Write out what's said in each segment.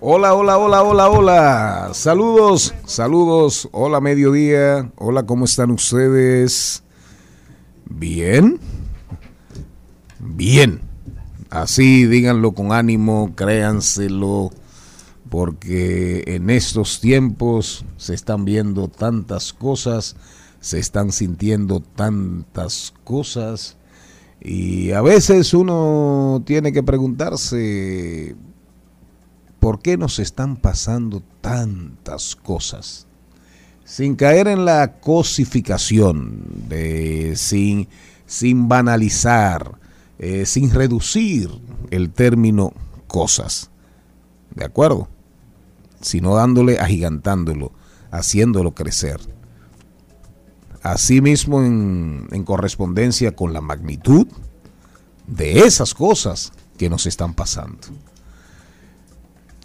Hola, hola, hola, hola, hola. Saludos, saludos. Hola, mediodía. Hola, ¿cómo están ustedes? Bien. Bien. Así díganlo con ánimo, créanselo, porque en estos tiempos se están viendo tantas cosas, se están sintiendo tantas cosas y a veces uno tiene que preguntarse por qué nos están pasando tantas cosas sin caer en la cosificación, de, sin, sin banalizar, eh, sin reducir el término cosas. ¿De acuerdo? Sino dándole, agigantándolo, haciéndolo crecer. Asimismo, en, en correspondencia con la magnitud de esas cosas que nos están pasando.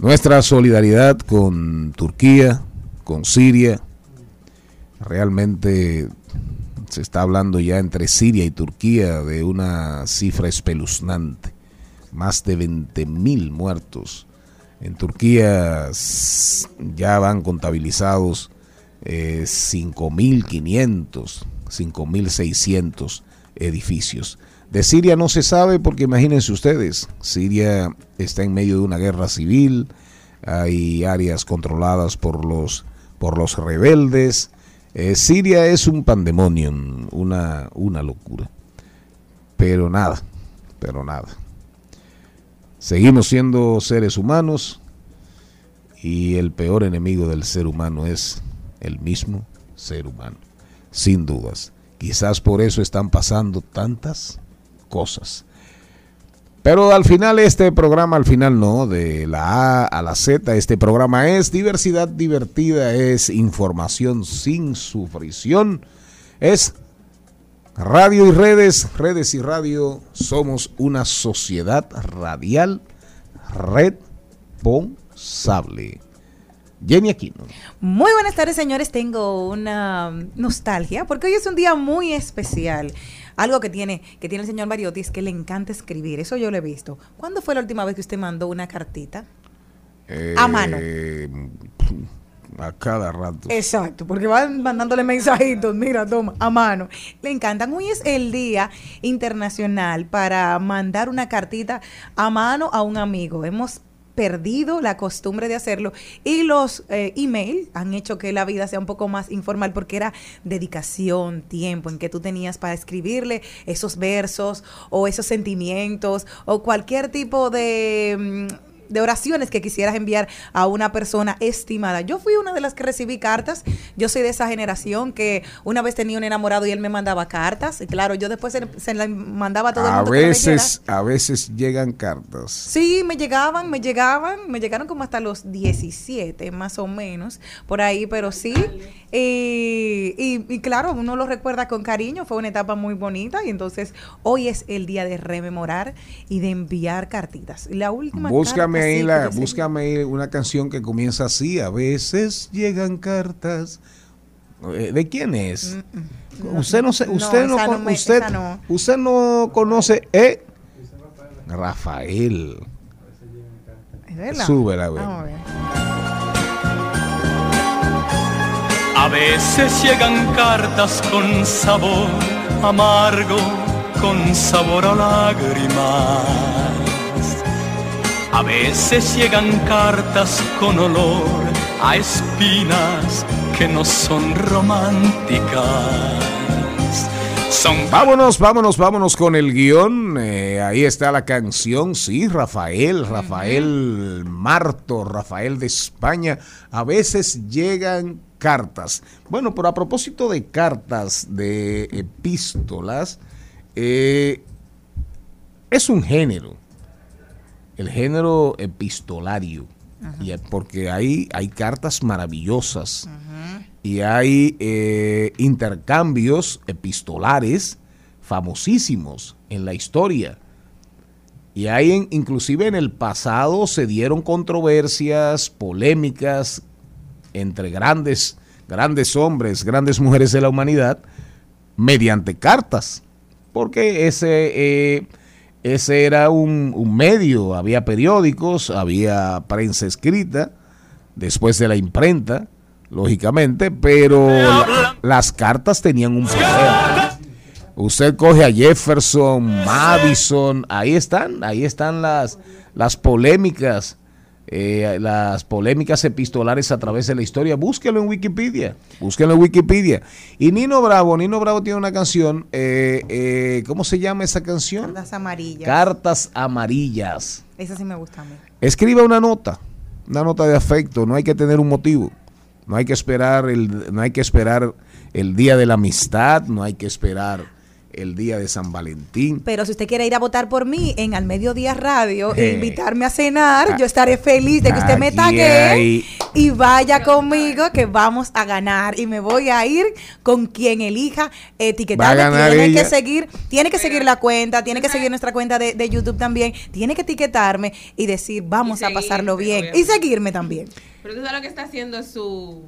Nuestra solidaridad con Turquía, con Siria, realmente se está hablando ya entre Siria y Turquía de una cifra espeluznante. Más de 20 mil muertos. En Turquía ya van contabilizados eh, 5.500, 5.600 edificios. De Siria no se sabe porque imagínense ustedes, Siria está en medio de una guerra civil, hay áreas controladas por los, por los rebeldes. Eh, Siria es un pandemonium, una, una locura. Pero nada, pero nada. Seguimos siendo seres humanos y el peor enemigo del ser humano es el mismo ser humano, sin dudas. Quizás por eso están pasando tantas cosas. Pero al final este programa, al final no, de la A a la Z, este programa es diversidad divertida, es información sin sufrición, es radio y redes, redes y radio, somos una sociedad radial responsable. Jenny Aquino. Muy buenas tardes, señores. Tengo una nostalgia porque hoy es un día muy especial. Algo que tiene, que tiene el señor Mariotti es que le encanta escribir. Eso yo lo he visto. ¿Cuándo fue la última vez que usted mandó una cartita? Eh, A mano. A cada rato. Exacto, porque van mandándole mensajitos, mira, toma, a mano. Le encantan. Hoy es el Día Internacional para mandar una cartita a mano a un amigo. Hemos perdido la costumbre de hacerlo. Y los eh, email han hecho que la vida sea un poco más informal porque era dedicación, tiempo en que tú tenías para escribirle esos versos o esos sentimientos o cualquier tipo de... de oraciones que quisieras enviar a una persona estimada. Yo fui una de las que recibí cartas. Yo soy de esa generación que una vez tenía un enamorado y él me mandaba cartas. Y claro, yo después se, se la mandaba a todo el A mundo. que me veces, a veces llegan cartas. Sí, me llegaban, me llegaban, me llegaron como hasta los 17, más o menos, por ahí, pero sí. Y, y- y claro, uno lo recuerda con cariño, fue una etapa muy bonita y entonces hoy es el día de rememorar y de enviar cartitas. La última Búscame ahí, la, búscame ahí una canción que comienza así. A veces llegan cartas. Eh, ¿De quién es? Mm, usted no se, usted no, no me- usted, no. usted no conoce eh Rafael. ¿Es verdad? Súbela, a ver. Vamos a ver. A veces llegan cartas con sabor amargo, con sabor a lágrimas. A veces llegan cartas con olor a espinas que no son románticas. Son Vámonos, vámonos, vámonos con el guion. Eh, ahí está la canción, sí, Rafael, Rafael Marto, Rafael de España. A veces llegan cartas. Bueno, pero a propósito de cartas, de epístolas, eh, es un género, el género epistolario, y- porque ahí hay cartas maravillosas y hay eh, intercambios epistolares famosísimos en la historia. Y hay en- inclusive en el pasado se dieron controversias, polémicas entre grandes, grandes hombres, grandes mujeres de la humanidad, mediante cartas. Porque ese, eh, ese era un, un medio, había periódicos, había prensa escrita, después de la imprenta, lógicamente, pero la- las cartas tenían un poder. Usted coge a Jefferson, Madison, ahí están, ahí están las, las polémicas, eh, las polémicas epistolares a través de la historia. Búsquelo en Wikipedia, búsquelo en Wikipedia. Y Nino Bravo, Nino Bravo tiene una canción, eh, eh, ¿cómo se llama esa canción? Cartas amarillas. Cartas amarillas. Esa sí me gusta a mí. Escriba una nota, una nota de afecto, no hay que tener un motivo. No hay que esperar el no hay que esperar el día de la amistad, no hay que esperar el día de San Valentín. Pero si usted quiere ir a votar por mí en Al Mediodía Radio e invitarme a cenar, Ah. yo estaré feliz de que usted me tague y vaya conmigo que vamos a ganar y me voy a ir con quien elija ganar Tiene ella. que seguir, tiene que seguir la cuenta, tiene que seguir nuestra cuenta de, de YouTube también, tiene que etiquetarme y decir vamos Y a pasarlo bien y seguirme también. Pero tú sabes lo que está haciendo su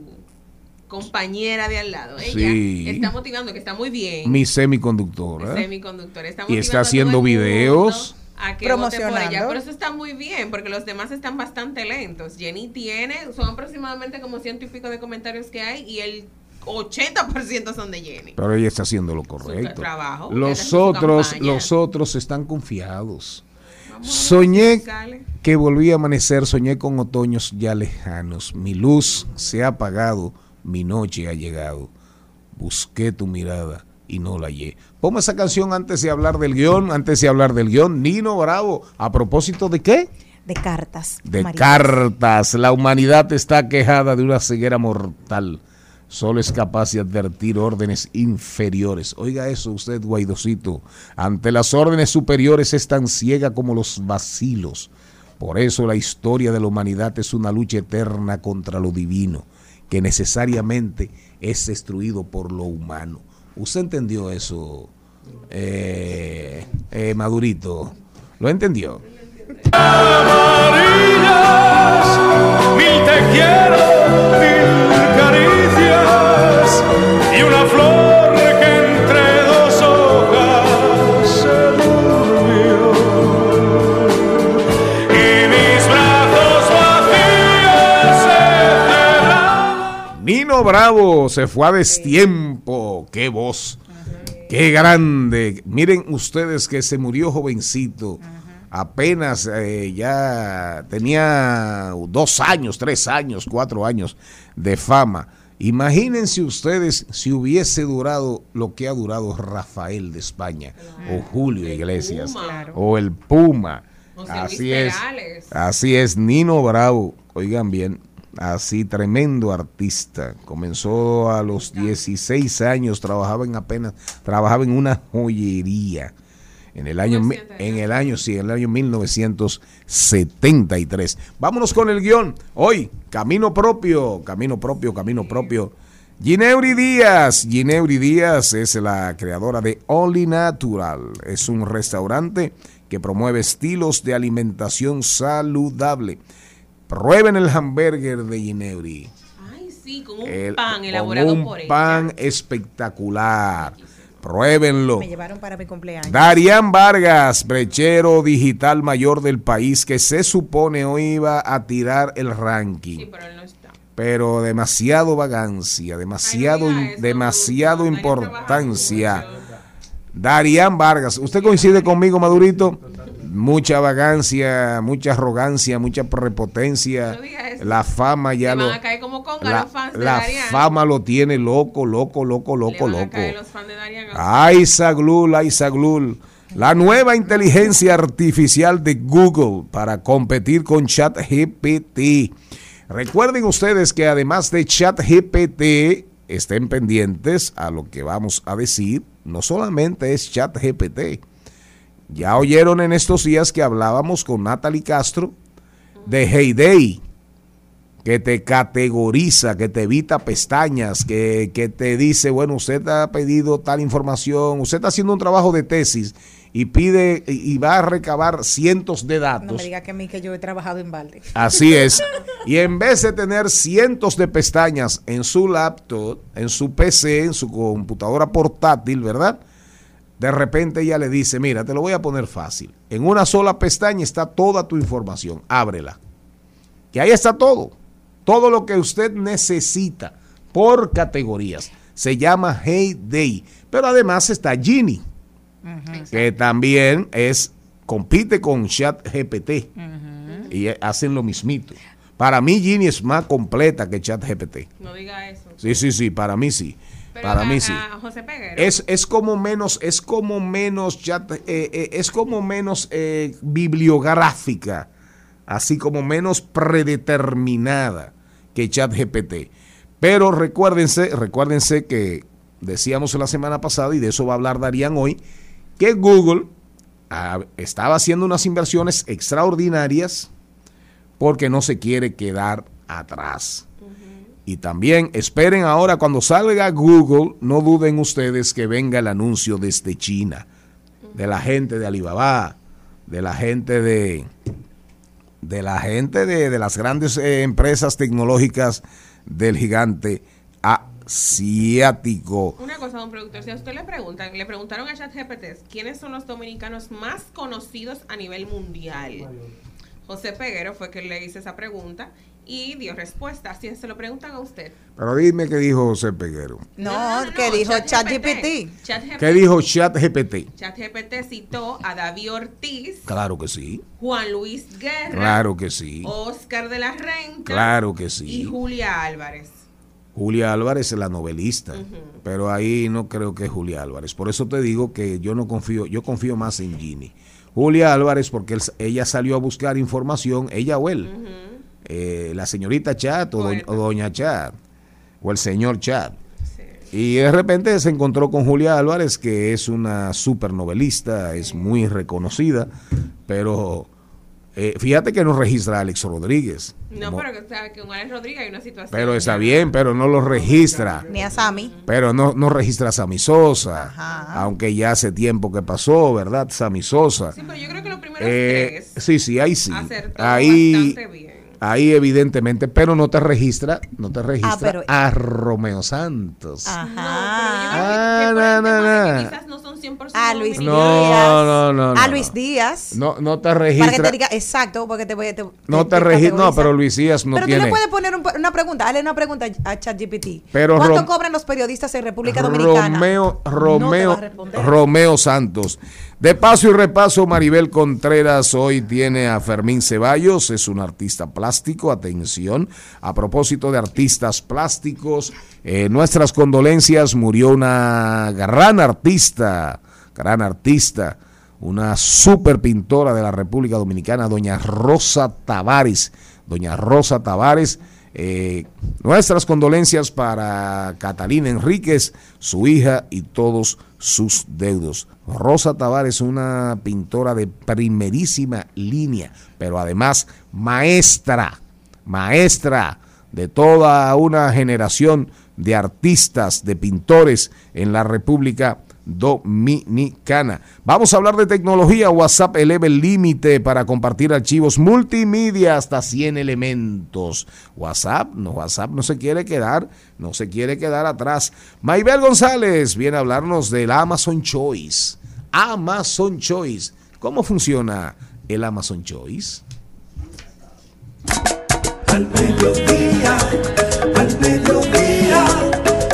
compañera de al lado. Ella Sí. está motivando, que está muy bien. Mi semiconductora. semiconductor. Está Y está haciendo videos. A que vote por ella. Pero eso está muy bien, porque los demás están bastante lentos. Jenny tiene, son aproximadamente como ciento y pico de comentarios que hay y el 80% son de Jenny. Pero ella está haciendo lo correcto. trabajo, Los otros, los otros están confiados. Vamos a ver Soñé que volví a amanecer, soñé con otoños ya lejanos. Mi luz se ha apagado, mi noche ha llegado. Busqué tu mirada y no la hallé. Ponme esa canción antes de hablar del guion, antes de hablar del guion. Nino Bravo, ¿a propósito de qué? De cartas. De cartas. La humanidad está quejada de una ceguera mortal. Solo es capaz de advertir órdenes inferiores. Oiga eso usted, Guaidocito. Ante las órdenes superiores es tan ciega como los vacilos. Por eso la historia de la humanidad es una lucha eterna contra lo divino, que necesariamente es destruido por lo humano. ¿Usted entendió eso, eh, eh, Madurito? ¿Lo entendió? mil te quiero, mil caricias y una flor Nino Bravo se fue a destiempo. ¡Qué voz! ¡Qué grande! Miren ustedes que se murió jovencito. Apenas eh, ya tenía dos años, tres años, cuatro años de fama. Imagínense ustedes si hubiese durado lo que ha durado Rafael de España o Julio Iglesias o el Puma. Así es. Así es, Nino Bravo, oigan bien, así tremendo artista. Comenzó a los 16 años, trabajaba en apenas, trabajaba en una joyería. En el año, en el año, sí, en el año 1973. Vámonos con el guion. Hoy, camino propio, camino propio, camino propio. Gineuri Díaz, Gineuri Díaz es la creadora de Only Natural. Es un restaurante que promueve estilos de alimentación saludable. Prueben el hamburger de Gineuri. Ay, sí, con un El- pan con elaborado un por ella. pan espectacular. Pruébenlo. Me llevaron para mi cumpleaños. Darían Vargas, brechero digital mayor del país, que se supone hoy iba a tirar el ranking. Sí, pero él no está. pero demasiado vagancia, demasiado, Ay, no diga eso, demasiado importancia. Darían Vargas, ¿usted coincide conmigo, Madurito? Mucha vagancia, mucha arrogancia, mucha prepotencia. No. La fama ya lo. van a caer como conga La, los fans de la fama lo tiene loco, loco, loco, Le loco, a loco. caer los fans de Darían a Ay, Saglul, ay, Saglul. La nueva inteligencia artificial de Google para competir con ChatGPT. Recuerden ustedes que además de ChatGPT, estén pendientes a lo que vamos a decir. No solamente es ChatGPT. Ya oyeron en estos días que hablábamos con Natalie Castro de Heyday que te categoriza, que te evita pestañas, que, que te dice, bueno, usted ha pedido tal información, usted está haciendo un trabajo de tesis y pide y va a recabar cientos de No datos. me diga que a mí que yo he trabajado en balde. Así es. Y en vez de tener cientos de pestañas en su laptop, en su PC, en su computadora portátil, ¿verdad? De repente ella le dice, mira, te lo voy a poner fácil. En una sola pestaña está toda tu información. Ábrela. Que ahí está todo. Todo lo que usted necesita por categorías. Se llama Hey Day. Pero además está Genie, que también es compite con ChatGPT y hacen lo mismito. Para mí Genie es más completa que ChatGPT. No diga eso. Sí, sí, sí, para mí sí. Pero para a- mí sí. José. Es, es como menos, es como menos chat, eh, eh, es como menos eh, bibliográfica, así como menos predeterminada que ChatGPT. Pero recuérdense, recuérdense que decíamos la semana pasada, y de eso va a hablar Darían hoy, que Google ah, estaba haciendo unas inversiones extraordinarias porque no se quiere quedar atrás. Y también esperen ahora cuando salga Google, no duden ustedes que venga el anuncio desde China, de la gente de Alibaba, de la gente de de la gente de, de las grandes eh, empresas tecnológicas del gigante asiático. Una cosa, don productor, si a usted le preguntan, le preguntaron a ChatGPT quiénes son los dominicanos más conocidos a nivel mundial. José Peguero fue quien le hizo esa pregunta y dio respuesta. Si se lo preguntan a usted. Pero dime qué dijo José Peguero. No, que dijo ChatGPT. ChatGPT. ¿Qué dijo ChatGPT? ChatGPT citó a David Ortiz, Claro que sí, Juan Luis Guerra, claro que sí, Oscar de la Renta claro que y sí. Julia Álvarez. Julia Álvarez es la novelista, pero ahí no creo que es Julia Álvarez. Por eso te digo que yo no confío, yo confío más en Ginny. Julia Álvarez, porque él- ella salió a buscar información, ella o él, eh, la señorita Chat o, doña, o doña Chat, o el señor Chat. Y de repente se encontró con Julia Álvarez, que es una super novelista, es muy reconocida, pero eh, fíjate que no registra a Alex Rodríguez. No, Como- pero que sabe que con Alex Rodríguez hay una situación. pero está bien, pero no lo registra. Ni a Sammy. Pero no, no registra a Sammy Sosa, Ajá. aunque ya hace tiempo que pasó, ¿verdad? Sammy Sosa. Sí, pero yo creo que los primeros Eh, tres sí, sí, ahí sí. acertó Ahí, bastante bien. Ahí evidentemente, pero no te registra, no te registra pero- a Romeo Santos. Ajá. Ah, No, pero yo creo que- que quizás no 100% A Luis. No, Díaz. no, no, no, A. Luis Díaz. No, no te Para que registra. te diga, exacto, porque te voy a. no te registra. No, pero Luis Díaz no pero tiene. tú le puedes poner un- una pregunta, dale una pregunta a ChatGPT. Pero ¿Cuánto Rom- cobran los periodistas en República Dominicana? Romeo, Romeo. Romeo Santos. De paso y repaso, Maribel Contreras hoy tiene a Fermín Ceballos, es un artista plástico, atención. A propósito de artistas plásticos, eh, nuestras condolencias, murió una gran artista, gran artista, una super pintora de la República Dominicana, doña Rosa Tavares. Doña Rosa Tavares, eh, nuestras condolencias para Catalina Enríquez, su hija y todos sus deudos. Rosa Tavares, una pintora de primerísima línea, pero además maestra, maestra de toda una generación de artistas, de pintores en la República Dominicana. Vamos a hablar de tecnología. WhatsApp eleva el límite para compartir archivos multimedia hasta 100 elementos. WhatsApp, no, WhatsApp no se quiere quedar, no se quiere quedar atrás. Maybel González viene a hablarnos del Amazon Choice. Amazon Choice. ¿Cómo funciona el Amazon Choice? Al mediodía, al mediodía,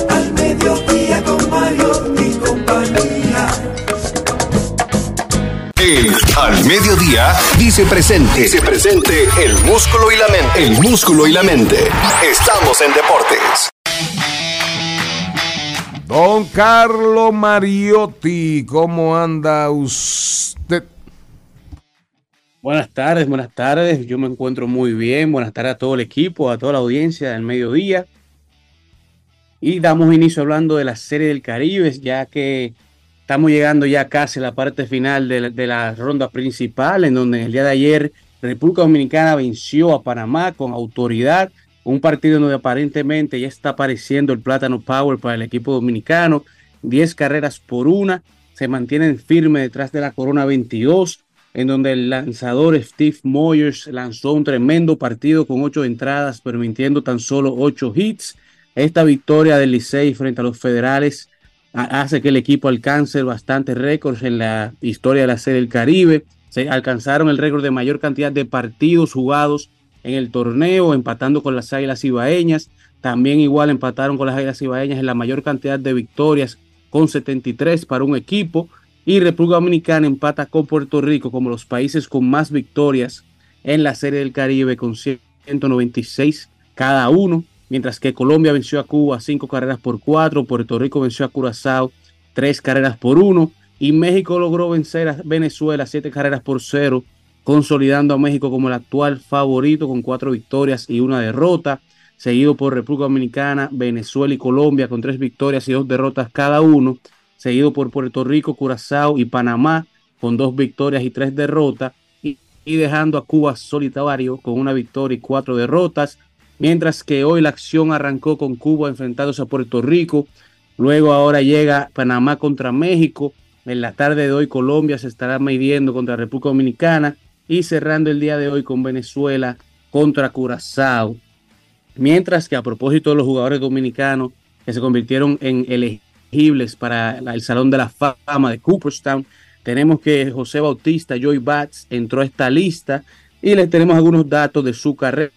al mediodía con Mario y compañía. Al mediodía dice presente. Dice presente el músculo y la mente. El músculo y la mente. Estamos en deportes. Don Carlo Mariotti, ¿cómo anda usted? Buenas tardes, buenas tardes. Yo me encuentro muy bien. Buenas tardes a todo el equipo, a toda la audiencia del mediodía. Y damos inicio hablando de la Serie del Caribe, ya que estamos llegando ya casi a la parte final de la, de la ronda principal, en donde el día de ayer República Dominicana venció a Panamá con autoridad. Un partido donde aparentemente ya está apareciendo el plátano power para el equipo dominicano. 10 carreras por una. Se mantienen firmes detrás de la Corona 22 en donde el lanzador Steve Moyers lanzó un tremendo partido con ocho entradas, permitiendo tan solo ocho hits. Esta victoria del Licey frente a los federales hace que el equipo alcance bastantes récords en la historia de la Serie del Caribe. Se alcanzaron el récord de mayor cantidad de partidos jugados en el torneo, empatando con las Águilas Ibaeñas. También igual empataron con las Águilas Ibaeñas en la mayor cantidad de victorias, con 73 para un equipo y República Dominicana empata con Puerto Rico como los países con más victorias en la Serie del Caribe con 196 cada uno, mientras que Colombia venció a Cuba cinco carreras por cuatro, Puerto Rico venció a Curazao tres carreras por uno y México logró vencer a Venezuela siete carreras por cero, consolidando a México como el actual favorito con cuatro victorias y una derrota, seguido por República Dominicana, Venezuela y Colombia con tres victorias y dos derrotas cada uno seguido por Puerto Rico, Curazao y Panamá, con dos victorias y tres derrotas, y, dejando a Cuba solitario con una victoria y cuatro derrotas, mientras que hoy la acción arrancó con Cuba enfrentándose a Puerto Rico, luego ahora llega Panamá contra México, en la tarde de hoy Colombia se estará midiendo contra República Dominicana y cerrando el día de hoy con Venezuela contra Curazao. Mientras que a propósito de los jugadores dominicanos que se convirtieron en elegibles para el Salón de la Fama de Cooperstown. Tenemos que José Bautista, Joy Bats, entró a esta lista y les tenemos algunos datos de su carrera,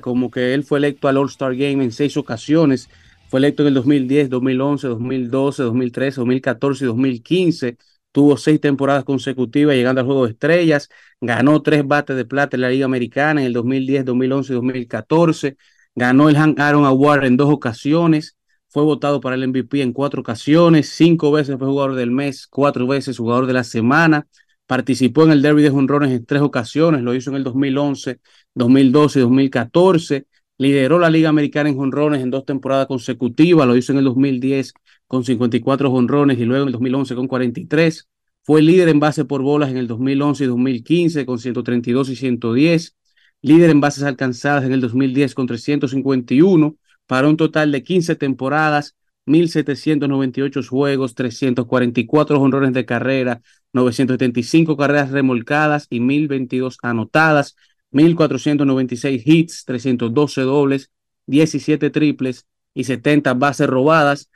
como que él fue electo al All-Star Game en seis ocasiones. Fue electo en el 2010, 2011, 2012, 2013, 2014 y 2015. Tuvo seis temporadas consecutivas llegando al Juego de Estrellas. Ganó tres bates de plata en la Liga Americana en el 2010, 2011 y 2014. Ganó el Hank Aaron Award en dos ocasiones fue votado para el MVP en cuatro ocasiones, cinco veces fue jugador del mes, cuatro veces jugador de la semana, participó en el derby de jonrones en tres ocasiones, lo hizo en el 2011, 2012 y 2014, lideró la Liga Americana en jonrones en dos temporadas consecutivas, lo hizo en el 2010 con 54 jonrones y luego en el 2011 con 43, fue líder en base por bolas en el 2011 y 2015 con 132 y 110, líder en bases alcanzadas en el 2010 con 351, para un total de 15 temporadas, 1.798 juegos, 344 honrones de carrera, 975 carreras remolcadas y 1.022 anotadas, 1.496 hits, 312 dobles, 17 triples y 70 bases robadas.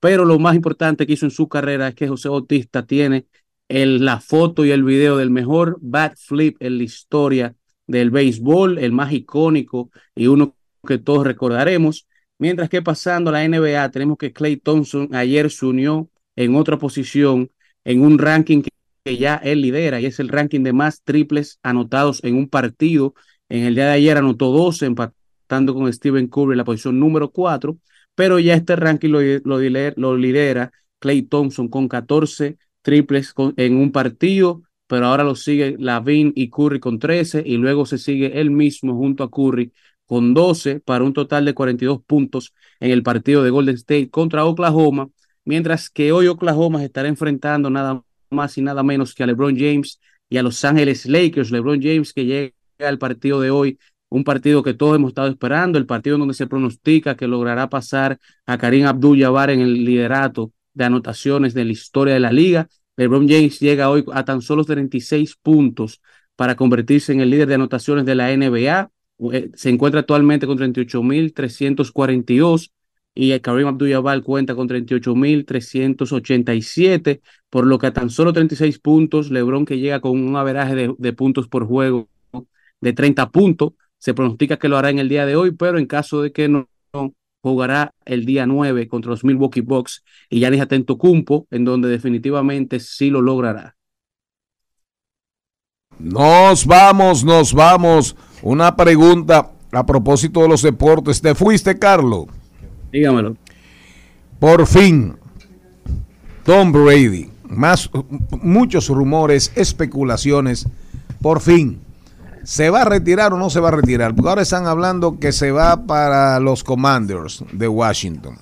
Pero lo más importante que hizo en su carrera es que José Bautista tiene la foto y el video del mejor bat flip en la historia del béisbol, el más icónico y uno que todos recordaremos. Mientras que pasando la NBA, tenemos que Clay Thompson ayer se unió en otra posición en un ranking que ya él lidera y es el ranking de más triples anotados en un partido. En el día de ayer anotó 12, empatando con Stephen Curry en la posición número 4, pero ya este ranking lo lidera Clay Thompson con 14 triples en un partido, pero ahora lo sigue Lavin y Curry con 13 y luego se sigue él mismo junto a Curry con 12 para un total de 42 puntos en el partido de Golden State contra Oklahoma, mientras que hoy Oklahoma se estará enfrentando nada más y nada menos que a LeBron James y a Los Ángeles Lakers. LeBron James que llega al partido de hoy, un partido que todos hemos estado esperando, el partido donde se pronostica que logrará pasar a Karim Abdul-Jabbar en el liderato de anotaciones de la historia de la liga. LeBron James llega hoy a tan solo 36 puntos para convertirse en el líder de anotaciones de la NBA. Eh, Se encuentra actualmente con 38.342 y Kareem Abdul-Jabbar cuenta con 38.387, por lo que a tan solo 36 puntos, LeBron que llega con un averaje de, puntos por juego de 30 puntos, se pronostica que lo hará en el día de hoy, pero en caso de que no, jugará el día 9 contra los Milwaukee Bucks y Giannis Antetokounmpo, en donde definitivamente sí lo logrará. Nos vamos, nos vamos. Una pregunta a propósito de los deportes. ¿Te fuiste, Carlos? Dígamelo. Por fin, Tom Brady, más muchos rumores, especulaciones, por fin, ¿se va a retirar o no se va a retirar? Porque ahora están hablando que se va para los Commanders de Washington.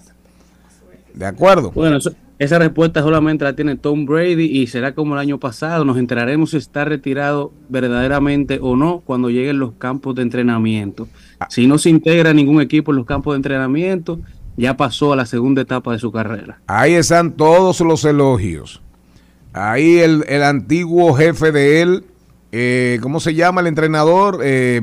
¿De acuerdo? Bueno, eso- esa respuesta solamente la tiene Tom Brady y será como el año pasado. Nos enteraremos si está retirado verdaderamente o no cuando lleguen los campos de entrenamiento. Si no se integra ningún equipo en los campos de entrenamiento, ya pasó a la segunda etapa de su carrera. Ahí están todos los elogios. Ahí el, el antiguo jefe de él, eh, ¿cómo se llama el entrenador? Eh.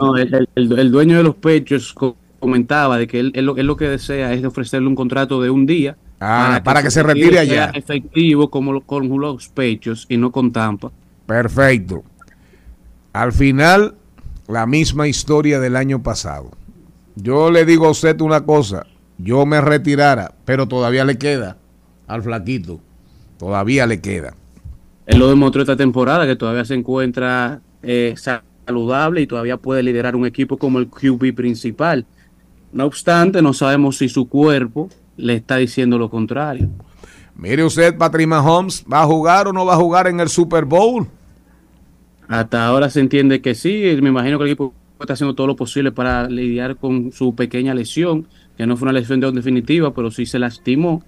No, el, el- dueño de los pechos co- comentaba de que él, él lo, él lo que desea es ofrecerle un contrato de un día Ah, para que se retire allá. efectivo como con los pechos y no con Tampa. Perfecto. Al final, la misma historia del año pasado. Yo le digo a usted una cosa, yo me retirara, pero todavía le queda al flaquito, todavía le queda. Él lo demostró esta temporada que todavía se encuentra eh, saludable y todavía puede liderar un equipo como el QB principal. No obstante, no sabemos si su cuerpo le está diciendo lo contrario. Mire usted, Patrick Mahomes, ¿va a jugar o no va a jugar en el Super Bowl? Hasta ahora se entiende que sí. Me imagino que el equipo está haciendo todo lo posible para lidiar con su pequeña lesión, que no fue una lesión de- definitiva, pero sí se lastimó.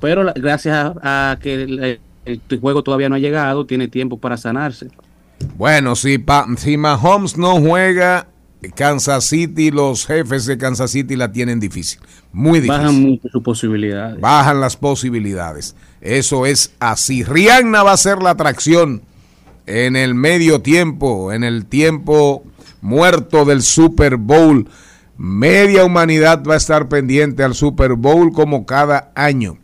Pero gracias a, a que el, el juego todavía no ha llegado, tiene tiempo para sanarse. Bueno, si, pa- si Mahomes no juega, Kansas City, los jefes de Kansas City la tienen difícil, muy difícil. Bajan mucho sus posibilidades. bajan las posibilidades. Eso es así. Rihanna va a ser la atracción en el medio tiempo, en el tiempo muerto del Super Bowl. Media humanidad va a estar pendiente al Super Bowl como cada año.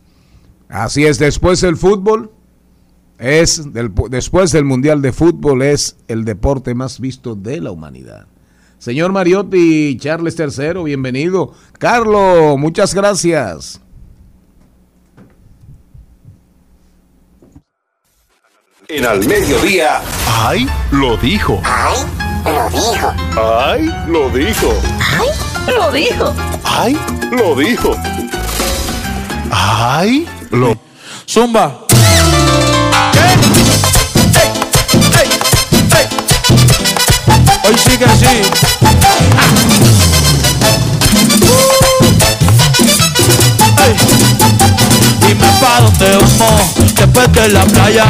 Así es, después el fútbol es del, después del Mundial de Fútbol es el deporte más visto de la humanidad. Señor Mariotti, Charles III, bienvenido. Carlos, muchas gracias. En al mediodía. ¡Ay! Lo dijo. ¡Ay! Lo dijo. ¡Ay! Lo dijo. ¡Ay! Lo dijo. ¡Ay! Lo dijo. ¡Ay! Lo. Zumba. Hoy sí que sí. Dime pa' dónde vamos después de la playa.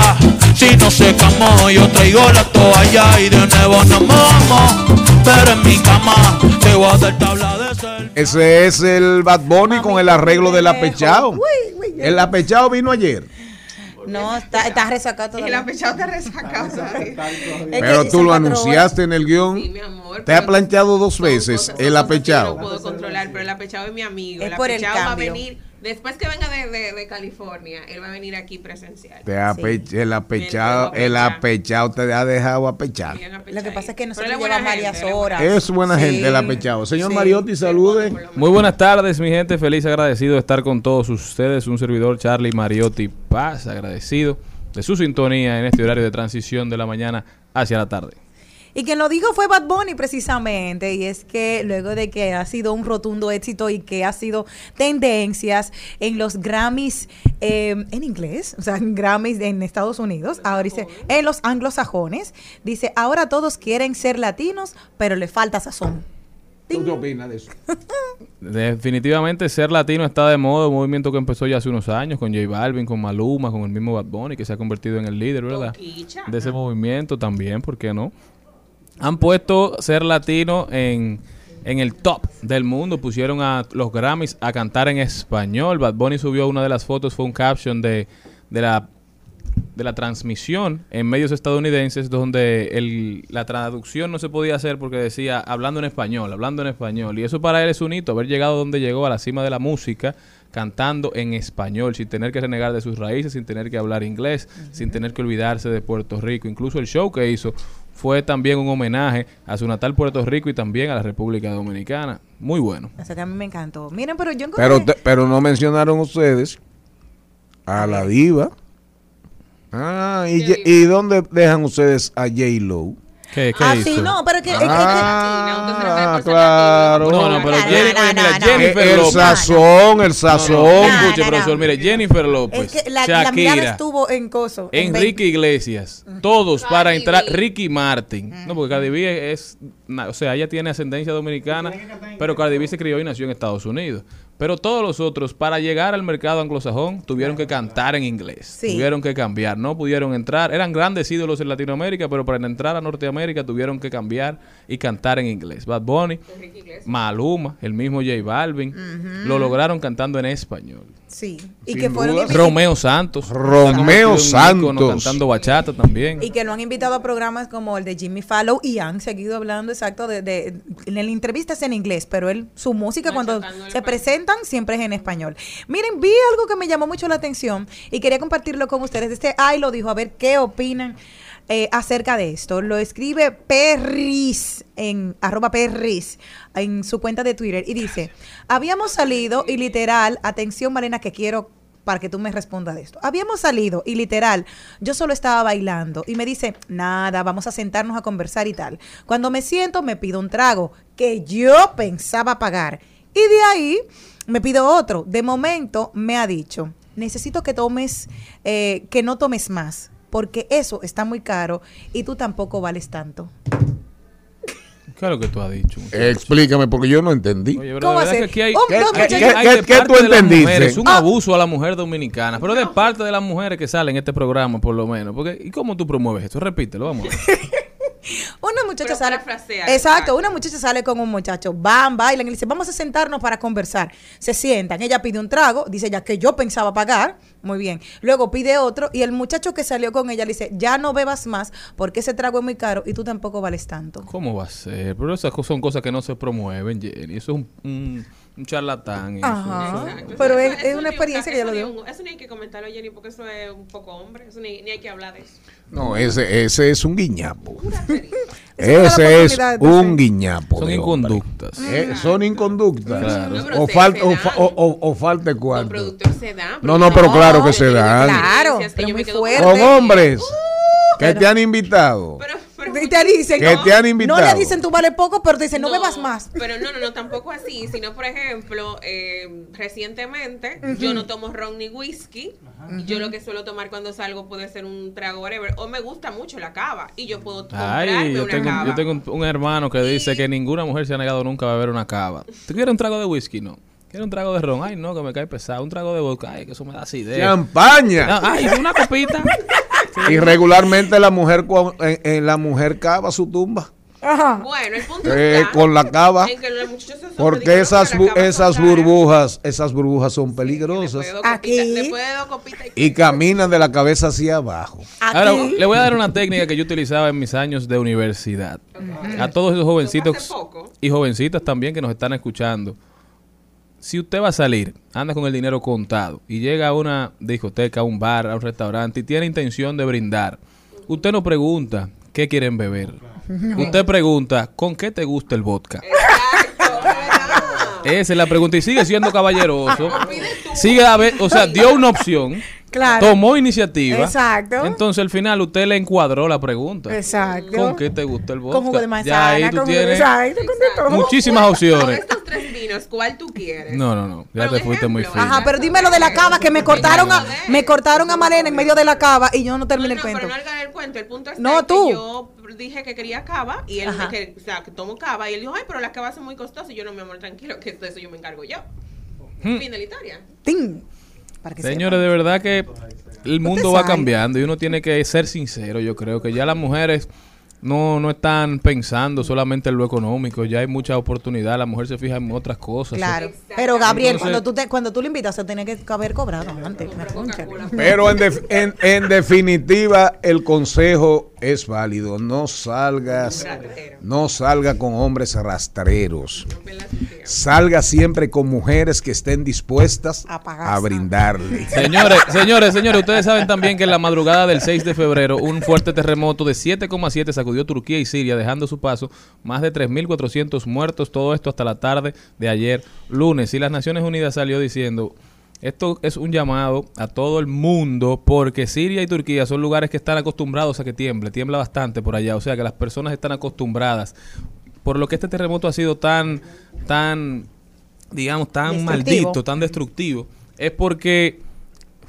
Si no se camó, yo traigo la toalla y de nuevo nos vamos. Pero en mi cama te voy a dar tabla de ser. Ese es el Bad Bunny con el arreglo del apechao. El apechao vino ayer. No, está, está resacado El apechado está resacado. Pero tú lo anunciaste en el guion. Sí, mi amor. Te ha pero planchado dos veces el apechao. No puedo controlar, pero el apechado es mi amigo. Es el por el apechado va a venir, después que venga de, de, de California, él va a venir aquí presencial. Te ape- El apechao, el apechao te ha dejado apechar. Lo que pasa es que nosotros llevamos varias horas. Es buena Sí. gente el apechao. Señor Sí. Mariotti, salude. Muy buenas tardes, mi gente. Feliz agradecido de estar con todos ustedes. Un servidor, Charlie Mariotti Paz, agradecido de su sintonía en este horario de transición de la mañana hacia la tarde. Y quien lo dijo fue Bad Bunny precisamente, y es que luego de que ha sido un rotundo éxito y que ha sido tendencias en los Grammys eh, en inglés, o sea, en Grammys en Estados Unidos, ahora dice, en los anglosajones, dice, ahora todos quieren ser latinos, pero le falta sazón. ¿Tú qué opinas de eso? Definitivamente ser latino está de moda, un movimiento que empezó ya hace unos años con J Balvin, con Maluma, con el mismo Bad Bunny, que se ha convertido en el líder, ¿verdad? De ese movimiento también, ¿por qué no? Han puesto ser latino en, en el top del mundo. Pusieron a los Grammys a cantar en español. Bad Bunny subió una de las fotos, fue un caption de, de la de la transmisión en medios estadounidenses donde el, la traducción no se podía hacer porque decía hablando en español, hablando en español. Y eso para él es un hito, haber llegado donde llegó, a la cima de la música, cantando en español, sin tener que renegar de sus raíces, sin tener que hablar inglés, sin tener que olvidarse de Puerto Rico. Incluso el show que hizo fue también un homenaje a su natal Puerto Rico y también a la República Dominicana. Muy bueno. O sea que a mí me encantó. Miren, pero yo encontré... Pero, te- pero no mencionaron ustedes a la diva. Ah, ¿y, ¿y dónde dejan ustedes a J-Lo? ¿Qué, qué Ah, hizo? sí, no, pero que... es que- Ah, claro. No, no, pero Jenny- oye, mira, Jennifer el López. sazón, el sazón. Escuche, profesor, mire, Jennifer López, es la, Shakira, estuvo en coso. en Enrique Iglesias, todos para entrar, Ricky Martin, no, porque Cardi B es, o sea, ella tiene ascendencia dominicana, pero Cardi B se crió y nació en Estados Unidos. Pero todos los otros, para llegar al mercado anglosajón, tuvieron que cantar en inglés. Sí. Tuvieron que cambiar, no pudieron entrar. Eran grandes ídolos en Latinoamérica, pero para entrar a Norteamérica tuvieron que cambiar y cantar en inglés. Bad Bunny, Maluma, el mismo J Balvin, lo lograron cantando en español. Sí. Y Sin que fueron Romeo Santos. Romeo Santos. Cantando bachata también. Y que lo han invitado a programas como el de Jimmy Fallon y han seguido hablando exacto de, de en la entrevista es en inglés, pero él su música cuando se presentan siempre es en español. Miren, vi algo que me llamó mucho la atención y quería compartirlo con ustedes. Este ay lo dijo, a ver qué opinan eh, acerca de esto. Lo escribe Perris en arroba Perris en su cuenta de Twitter y dice, habíamos salido y literal, atención Marina que quiero para que tú me respondas de esto. Habíamos salido y literal, yo solo estaba bailando y me dice, nada, vamos a sentarnos a conversar y tal. Cuando me siento me pido un trago que yo pensaba pagar y de ahí me pido otro. De momento me ha dicho, necesito que tomes, eh, que no tomes más, porque eso está muy caro y tú tampoco vales tanto. ¿Qué es lo que tú has dicho? Explícame, porque yo no entendí. Oye, pero ¿Cómo que aquí hay, Un- ¿Qué- dos qué- muchachos- qué- hay de qué parte tú de las entendiste? mujeres, un Ah. abuso a la mujer dominicana, pero de parte de las mujeres que salen en este programa, por lo menos. Porque, ¿Y cómo tú promueves esto? Repítelo, vamos a ver. Una muchacha sale. Exacto, una muchacha sale con un muchacho, van, bailan y le dice, vamos a sentarnos para conversar. Se sientan, ella pide un trago, dice ya que yo pensaba pagar, muy bien. Luego pide otro y el muchacho que salió con ella le dice, ya no bebas más porque ese trago es muy caro y tú tampoco vales tanto. ¿Cómo va a ser? Pero esas cosas son cosas que no se promueven, Jenny. Eso es un, un, un charlatán. eso. Ajá. Exacto. Pero Eso- es- una experiencia que eso ya lo ni dio. un- Eso ni hay que comentarlo, Jenny, porque eso es un poco hombre. Eso ni, ni hay que hablar de eso. No, ese, ese es un guiñapo. Ese es un guiñapo. Son inconductas. Eh, son inconductas. Claro. No, pero O, falta, se o, dan. o, o- o falta cuarto. se da. No, no, pero claro que se dan. Claro, que pero yo me muy quedo fuerte. Con hombres que te han invitado. Pero, pero, Y te dicen, Que no, te han no invitado. le dicen tú vales poco, pero te dicen no, bebas más. Pero no, no, no, tampoco así, sino por ejemplo, eh, recientemente yo no tomo ron ni whisky. y Yo lo que suelo tomar cuando salgo puede ser un trago whatever. O me gusta mucho la cava y yo puedo comprarme Ay, yo una tengo, cava. yo tengo un, un hermano que dice que ninguna mujer se ha negado nunca a beber una cava. ¿Tú quieres un trago de whisky? No. ¿Quieres un trago de ron? Ay, no, que me cae pesado. Un trago de vodka, ay, que eso me da acidez. Champaña. No, ay, una copita. Y regularmente la mujer en, en la mujer cava su tumba. Ajá. Bueno, el punto Eh, está con la cava. en que los muchachos se Porque esas, bu- esas burbujas, esas burbujas son peligrosas Aquí. copitas- después de dos copitas y- y caminan de la cabeza hacia abajo. Ahora, le voy a dar una técnica que yo utilizaba en mis años de universidad. A todos esos jovencitos y jovencitas también que nos están escuchando. Si usted va a salir, anda con el dinero contado y llega a una discoteca, a un bar, a un restaurante y tiene intención de brindar, usted no pregunta qué quieren beber. Usted pregunta con qué te gusta el vodka. Exacto. Esa es la pregunta y sigue siendo caballeroso. Sigue a ver, o sea, dio una opción, claro. tomó iniciativa. Exacto. Entonces al final usted le encuadró la pregunta. Exacto. ¿Con qué te gusta el vodka? Con jugo de ya manzana, ahí tú con tienes exacto, muchísimas opciones. estos tres vinos, ¿cuál tú quieres? No, no, no. Ya Pero te fuiste muy fino. Ajá, pero dime lo de la cava que me cortaron a me cortaron a Malena en medio de la cava y yo no terminé no, el cuento. pero no el cuento. El punto es No, que tú. yo dije que quería cava y él Ajá. que, o sea, que tomo cava y él dijo, ay, pero las cavas son muy costosas. Y yo no, mi amor, tranquilo, que de eso yo me encargo yo. Hmm. Fin de la historia. Ting. Para que Señores, de verdad que el mundo va cambiando y uno tiene que ser sincero. Yo creo que ya las mujeres no, no están pensando solamente en lo económico, ya hay mucha oportunidad, la mujer se fija en otras cosas. Claro. Pero Gabriel, Entonces- cuando tú te, cuando tú lo invitas, se tiene que haber cobrado antes. Pero en, def- en, en definitiva, el consejo es válido. No salgas, no salga con hombres rastreros. Salga siempre con mujeres que estén dispuestas a brindarle. Señores, señores, señores, ustedes saben también que en la madrugada del 6 de febrero un fuerte terremoto de 7,7 sacudió Turquía y Siria, dejando a su paso más de 3.400 muertos, todo esto hasta la tarde de ayer lunes. Y las Naciones Unidas salió diciendo, esto es un llamado a todo el mundo porque Siria y Turquía son lugares que están acostumbrados a que tiemble, tiembla bastante por allá, o sea que las personas están acostumbradas. Por lo que este terremoto ha sido tan, tan, digamos, tan maldito, tan destructivo, es porque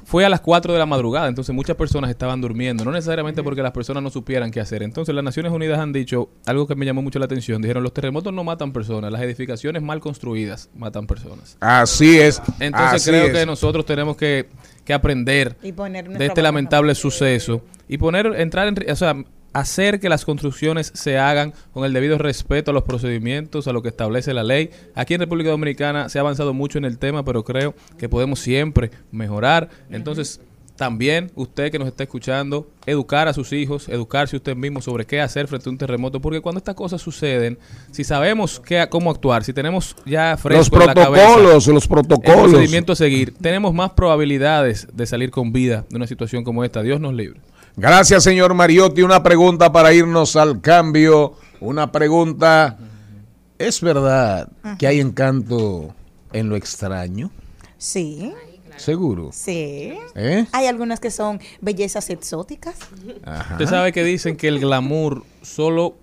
fue a las 4 de la madrugada, entonces muchas personas estaban durmiendo, no necesariamente porque las personas no supieran qué hacer. Entonces las Naciones Unidas han dicho algo que me llamó mucho la atención, dijeron los terremotos no matan personas, las edificaciones mal construidas matan personas. Así es. Entonces así creo es. que nosotros tenemos que, que aprender Y poner de este lamentable suceso y poner, entrar en, o sea, hacer que las construcciones se hagan con el debido respeto a los procedimientos, a lo que establece la ley. Aquí en República Dominicana se ha avanzado mucho en el tema, pero creo que podemos siempre mejorar. Entonces, también usted que nos está escuchando, educar a sus hijos, educarse usted mismo sobre qué hacer frente a un terremoto, porque cuando estas cosas suceden, si sabemos qué, cómo actuar, si tenemos ya fresco Los en la cabeza protocolos, los el protocolos. procedimiento a seguir, tenemos más probabilidades de salir con vida de una situación como esta. Dios nos libre. Gracias, señor Mariotti. Una pregunta para irnos al cambio. Una pregunta. ¿Es verdad que hay encanto en lo extraño? Sí, Seguro. sí. ¿Eh? Hay algunas que son bellezas exóticas. Ajá. Usted sabe que dicen que el glamour solo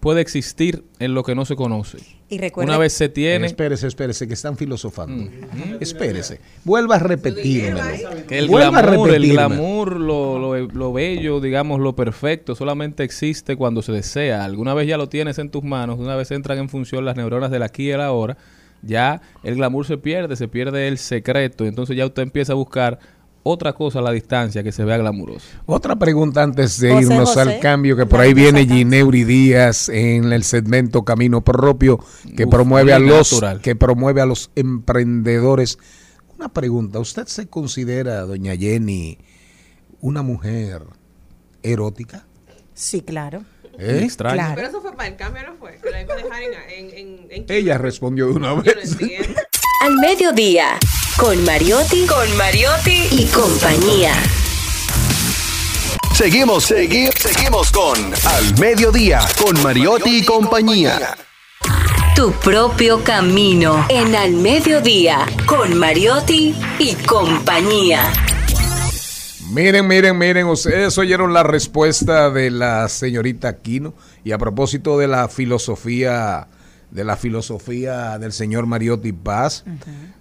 puede existir en lo que no se conoce. Y recuerde- Una vez se tiene, Espérese, espérese, que están filosofando. Espérese. Vuelva a repetírmelo. que el Vuelva a glamour, el repetirme. glamour, lo, lo- lo bello, digamos, lo perfecto, solamente existe cuando se desea. Alguna vez ya lo tienes en tus manos, una vez entran en función las neuronas del aquí y el ahora, ya el glamour se pierde, se pierde el secreto, entonces ya usted empieza a buscar otra cosa a la distancia que se vea glamuroso. Otra pregunta antes de José, irnos José. al cambio, que por ahí viene Gineuri Díaz en el segmento Camino Propio, que Uf, promueve a los natural. que promueve a los emprendedores. Una pregunta, ¿usted se considera, doña Jenny, una mujer erótica? Sí, claro. ¿Eh? Claro. Pero eso fue para el cambio, ¿no fue? Que la iba a dejar en... en, en, en Ella respondió de una Yo no vez. entiendo. Al mediodía, con Mariotti, con Mariotti y compañía. Seguimos, seguimos, seguimos con Al Mediodía, con Mariotti y compañía. Tu propio camino en Al mediodía, con Mariotti y compañía. Miren, miren, miren, ustedes oyeron la respuesta de la señorita Aquino y a propósito de la filosofía de la filosofía del señor Mariotti Paz.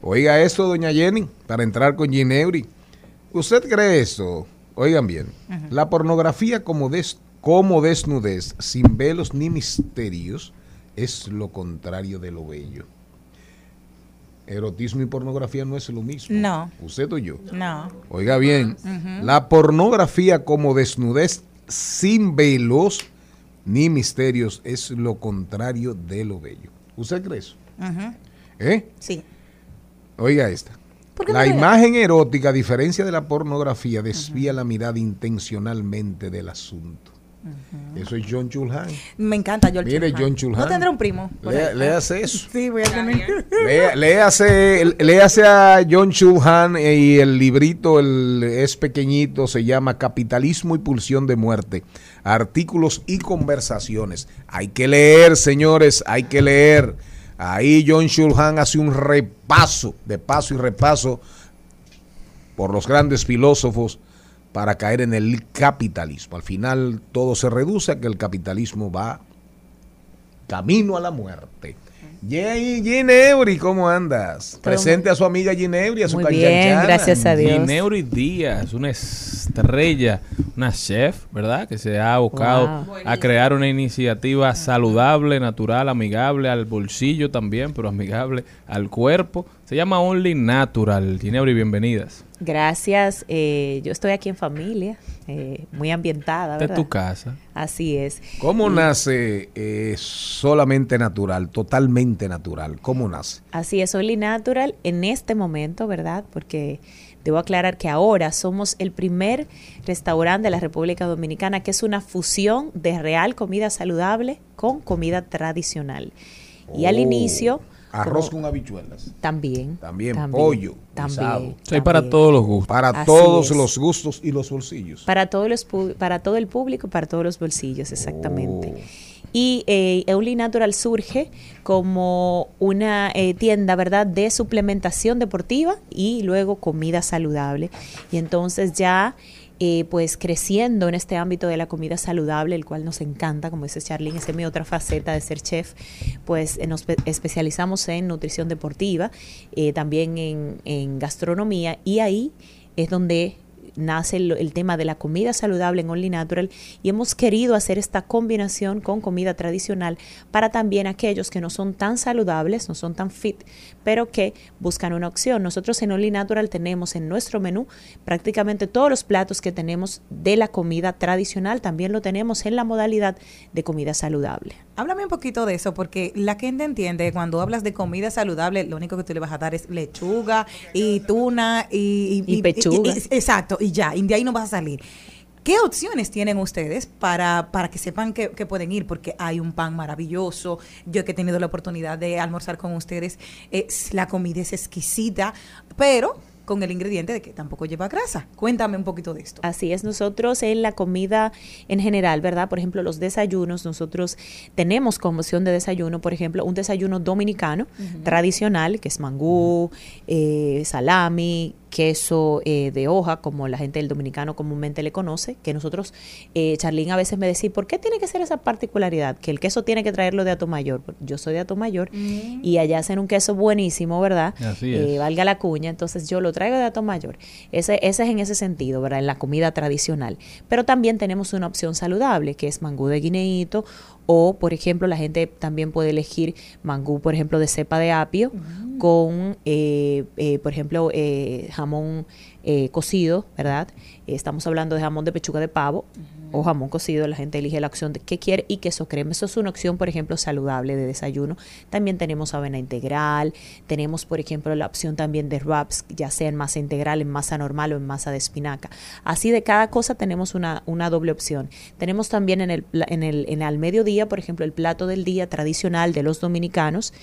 Oiga esto, doña Jenny, para entrar con Gineuri. ¿Usted cree esto? Oigan bien, la pornografía como, des- como desnudez, sin velos ni misterios, es lo contrario de lo bello. Erotismo y pornografía no es lo mismo. No. ¿Usted o yo? No. Oiga bien, la pornografía como desnudez sin velos ni misterios es lo contrario de lo bello. ¿Usted cree eso? Ujú. ¿Eh? Sí. Oiga esta. ¿Por qué La no le- imagen erótica, a diferencia de la pornografía, desvía la mirada intencionalmente del asunto. Eso es John Chulhan. Me encanta George Mire, Chulhan. John Chulhan. ¿No tendrá un primo? ahí? léase eso. Sí, voy a tener. Léase, léase a John Chulhan y el librito el, es pequeñito, se llama Capitalismo y Pulsión de Muerte. Artículos y conversaciones. Hay que leer, señores, hay que leer. Ahí John Chulhan hace un repaso, de paso y repaso, por los grandes filósofos para caer en el capitalismo. Al final todo se reduce a que el capitalismo va camino a la muerte. Yay, Gineuri, ¿cómo andas? Presente a su amiga Gineuri, a su Muy bien, gracias a Dios. Gineuri Díaz, una estrella, una chef, ¿verdad? Que se ha buscado Wow. a crear una iniciativa saludable, natural, amigable al bolsillo también, pero amigable al cuerpo. Se llama Only Natural. Gineuri, bienvenidas. Gracias. eh, yo estoy aquí en familia, eh, muy ambientada, ¿verdad? tu casa. Así es. ¿Cómo Y nace eh, solamente natural, totalmente natural? ¿Cómo nace? Así es, Only Natural en este momento, ¿verdad? Porque debo aclarar que ahora somos el primer restaurante de la República Dominicana que es una fusión de real comida saludable con comida tradicional. Y al Oh, inicio... Arroz con habichuelas. También. También, pollo. guisado. También. O sea, hay para todos los gustos. Para Así todos es. los gustos y los bolsillos. Para todos los para todo el público, para todos los bolsillos, exactamente. Oh. Y eh, Euli Natural surge como una eh, tienda, ¿verdad?, de suplementación deportiva y luego comida saludable. Y entonces ya, eh, pues creciendo en este ámbito de la comida saludable, el cual nos encanta, como dice Charlene, esa es mi otra faceta de ser chef, pues eh, nos pe- especializamos en nutrición deportiva, eh, también en gastronomía y ahí es donde nace el, el tema de la comida saludable en Only Natural y hemos querido hacer esta combinación con comida tradicional para también aquellos que no son tan saludables, no son tan fit, pero que buscan una opción. Nosotros en Only Natural tenemos en nuestro menú prácticamente todos los platos que tenemos de la comida tradicional, también lo tenemos en la modalidad de comida saludable. Háblame un poquito de eso, porque la gente entiende cuando hablas de comida saludable, lo único que tú le vas a dar es lechuga y tuna y, Y pechuga. exacto, y ya, y de ahí no vas a salir. ¿Qué opciones tienen ustedes para, para que sepan que, que pueden ir? Porque hay un pan maravilloso. Yo que he tenido la oportunidad de almorzar con ustedes, es- la comida es exquisita, pero con el ingrediente de que tampoco lleva grasa. Cuéntame un poquito de esto. Así es, nosotros en la comida en general, ¿verdad? Por ejemplo, los desayunos, nosotros tenemos como opción de desayuno, por ejemplo, un desayuno dominicano tradicional, que es mangú, eh, salami, queso eh, de hoja, como la gente del dominicano comúnmente le conoce, que nosotros, eh, Charlene a veces me decía, ¿por qué tiene que ser esa particularidad? Que el queso tiene que traerlo de Atomayor. Yo soy de Atomayor y allá hacen un queso buenísimo, ¿verdad? Así Eh, valga la cuña, entonces yo lo traigo de Atomayor. Ese, ese es en ese sentido, ¿verdad? En la comida tradicional. Pero también tenemos una opción saludable, que es mangú de guineíto, o, por ejemplo, la gente también puede elegir mangú, por ejemplo, de cepa de apio, con, eh, eh, por ejemplo, eh, jamón eh, cocido, ¿verdad? Eh, estamos hablando de jamón de pechuga de pavo o jamón cocido, la gente elige la opción de qué quiere y queso crema. Eso es una opción, por ejemplo, saludable de desayuno. También tenemos avena integral, tenemos, por ejemplo, la opción también de wraps, ya sea en masa integral, en masa normal o en masa de espinaca. Así de cada cosa tenemos una, una doble opción. Tenemos también en el, en el en al mediodía, por ejemplo, el plato del día tradicional de los dominicanos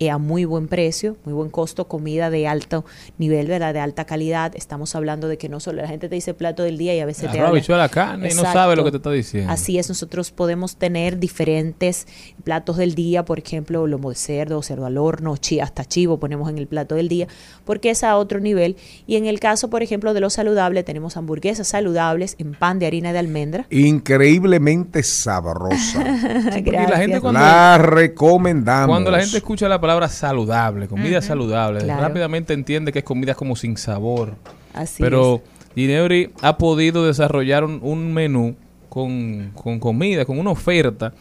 eh, a muy buen precio, muy buen costo, comida de alto nivel, ¿verdad? De alta calidad. Estamos hablando de que no solo la gente te dice plato del día y a veces te habla- habichuela, carne y no Exacto. sabe lo que te está diciendo. Así es, nosotros podemos tener diferentes platos del día, por ejemplo, lomo de cerdo, cerdo al horno, chi, hasta chivo ponemos en el plato del día, porque es a otro nivel. Y en el caso, por ejemplo, de lo saludable, tenemos hamburguesas saludables en pan de harina de almendra. Increíblemente sabrosa. la gente cuando- La recomendamos. Cuando la gente escucha la palabra saludable, comida saludable, claro. rápidamente entiende que es comida como sin sabor. Así Pero Gineuri ha podido desarrollar un, un menú con, con comida, con una oferta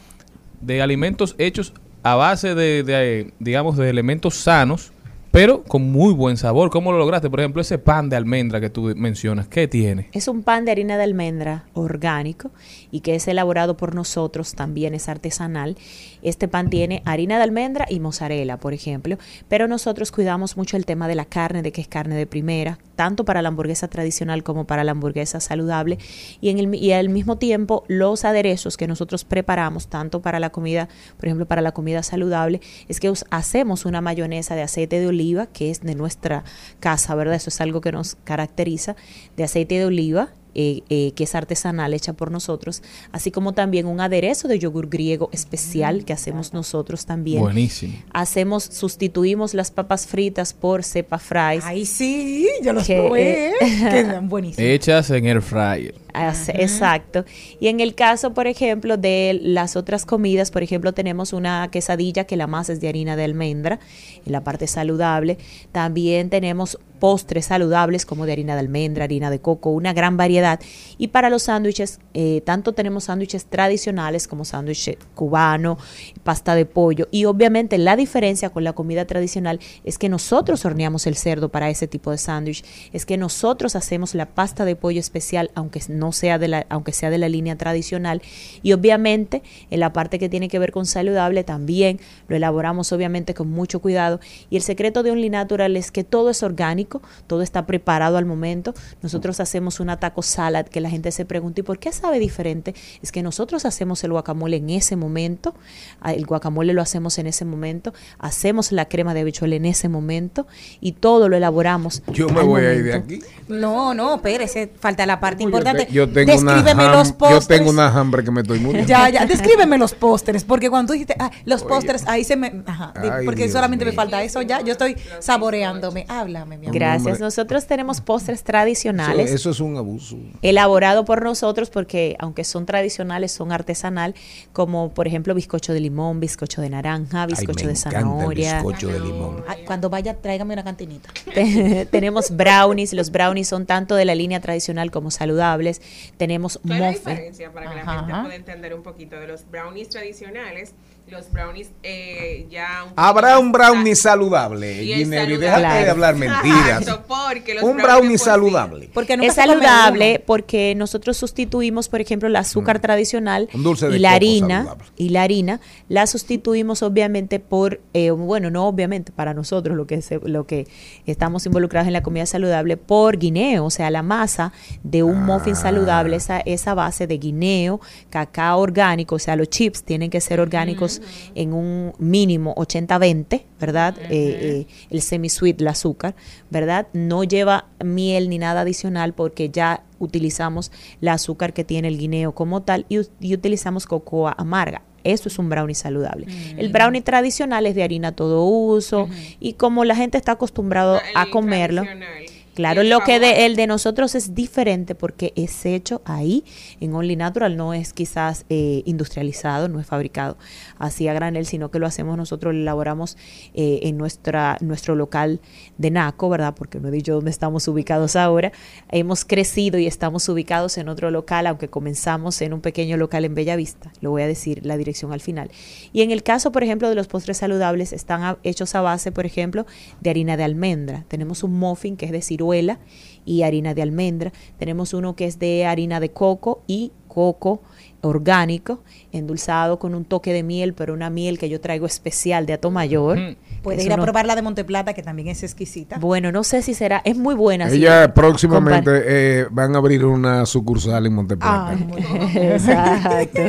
de alimentos hechos a base de, digamos, de elementos sanos, pero con muy buen sabor. ¿Cómo lo lograste? Por ejemplo, ese pan de almendra que tú mencionas, ¿qué tiene? Es un pan de harina de almendra orgánico y que es elaborado por nosotros, también es artesanal. Este pan tiene harina de almendra y mozzarella, por ejemplo, pero nosotros cuidamos mucho el tema de la carne, de que es carne de primera, tanto para la hamburguesa tradicional como para la hamburguesa saludable y, en el, y al mismo tiempo los aderezos que nosotros preparamos, tanto para la comida, por ejemplo, para la comida saludable, es que hacemos una mayonesa de aceite de oliva, que es de nuestra casa, ¿verdad? Eso es algo que nos caracteriza, de aceite de oliva, eh, eh, que es artesanal, hecha por nosotros, así como también un aderezo de yogur griego especial que hacemos nosotros también. Buenísimo. Hacemos, sustituimos las papas fritas por cepa fries. Ay, sí, yo los que, probé. eh, Quedan buenísimos. Hechas en air fryer. Exacto. Y en el caso, por ejemplo, de las otras comidas, por ejemplo, tenemos una quesadilla que la masa es de harina de almendra, en la parte saludable. También tenemos postres saludables como de harina de almendra, harina de coco, una gran variedad. Y para los sándwiches, eh, tanto tenemos sándwiches tradicionales como sándwich cubano, pasta de pollo. Y obviamente la diferencia con la comida tradicional es que nosotros horneamos el cerdo para ese tipo de sándwich, es que nosotros hacemos la pasta de pollo especial, aunque no sea de la, aunque sea de la línea tradicional. Y obviamente en la parte que tiene que ver con saludable también lo elaboramos obviamente con mucho cuidado. Y el secreto de Only Natural es que todo es orgánico, todo está preparado al momento. Nosotros hacemos una taco salad que la gente se pregunta, ¿y por qué sabe diferente? Es que nosotros hacemos el guacamole en ese momento, el guacamole lo hacemos en ese momento, hacemos la crema de habichuela en ese momento y todo lo elaboramos. Yo me voy a ir de aquí. No, no, espérese, falta la parte importante. Yo tengo, una Descríbeme los yo tengo una hambre que me estoy muriendo. Ya, ya, descríbeme los pósteres, porque cuando tú dijiste, ah, los pósteres, ahí se me, ajá, Ay, porque Dios solamente me falta eso ya, yo estoy saboreándome, háblame, mi amor. Gracias. Nosotros tenemos postres Eso, tradicionales. eso es un abuso. elaborado por nosotros porque aunque son tradicionales son artesanal como por ejemplo bizcocho de limón bizcocho de naranja bizcocho de zanahoria bizcocho de limón. Ay, cuando vaya, tráigame una cantinita. Te- tenemos brownies los brownies son tanto de la línea tradicional como saludables tenemos ¿Cuál es la muffin diferencia para que la Ajá. gente pueda entender un poquito de los brownies tradicionales, los brownies eh, ya un Habrá un brownie saludable, saludable. Déjate de hablar mentiras. Exacto, porque los un brownie por sí- saludable. Porque nunca es saludable porque nosotros sustituimos, por ejemplo, el azúcar tradicional Mm. Un dulce de y la harina saludable. y la harina la sustituimos obviamente por eh, bueno, no obviamente para nosotros lo que se- lo que estamos involucrados en la comida saludable por guineo, o sea, la masa de un muffin Ah. saludable esa esa base de guineo, cacao orgánico, o sea, los chips tienen que ser orgánicos en un mínimo 80-20, ¿verdad? Eh, eh, el semi-sweet, el azúcar, ¿verdad? No lleva miel ni nada adicional porque ya utilizamos la azúcar que tiene el guineo como tal y, utilizamos cocoa amarga. Eso es un brownie saludable. El brownie tradicional es de harina todo uso y como la gente está acostumbrado a comerlo, Claro, lo que de, el de nosotros es diferente porque es hecho ahí en Only Natural, no es quizás eh, industrializado, no es fabricado así a granel, sino que lo hacemos nosotros, lo elaboramos eh, en nuestra nuestro local de Naco, ¿verdad? Porque no he dicho dónde estamos ubicados ahora. Hemos crecido y estamos ubicados en otro local, aunque comenzamos en un pequeño local en Bellavista, lo voy a decir la dirección al final. Y en el caso, por ejemplo, de los postres saludables, están a- hechos a base, por ejemplo, de harina de almendra. Tenemos un muffin que es de ciruela y harina de almendra. Tenemos uno que es de harina de coco y coco orgánico, endulzado con un toque de miel, pero una miel que yo traigo especial de Atomayor. Puede Es ir a probar la de Monteplata, que también es exquisita. Bueno, no sé si será, es muy buena. Ella próximamente eh, van a abrir una sucursal en Monteplata. Exacto.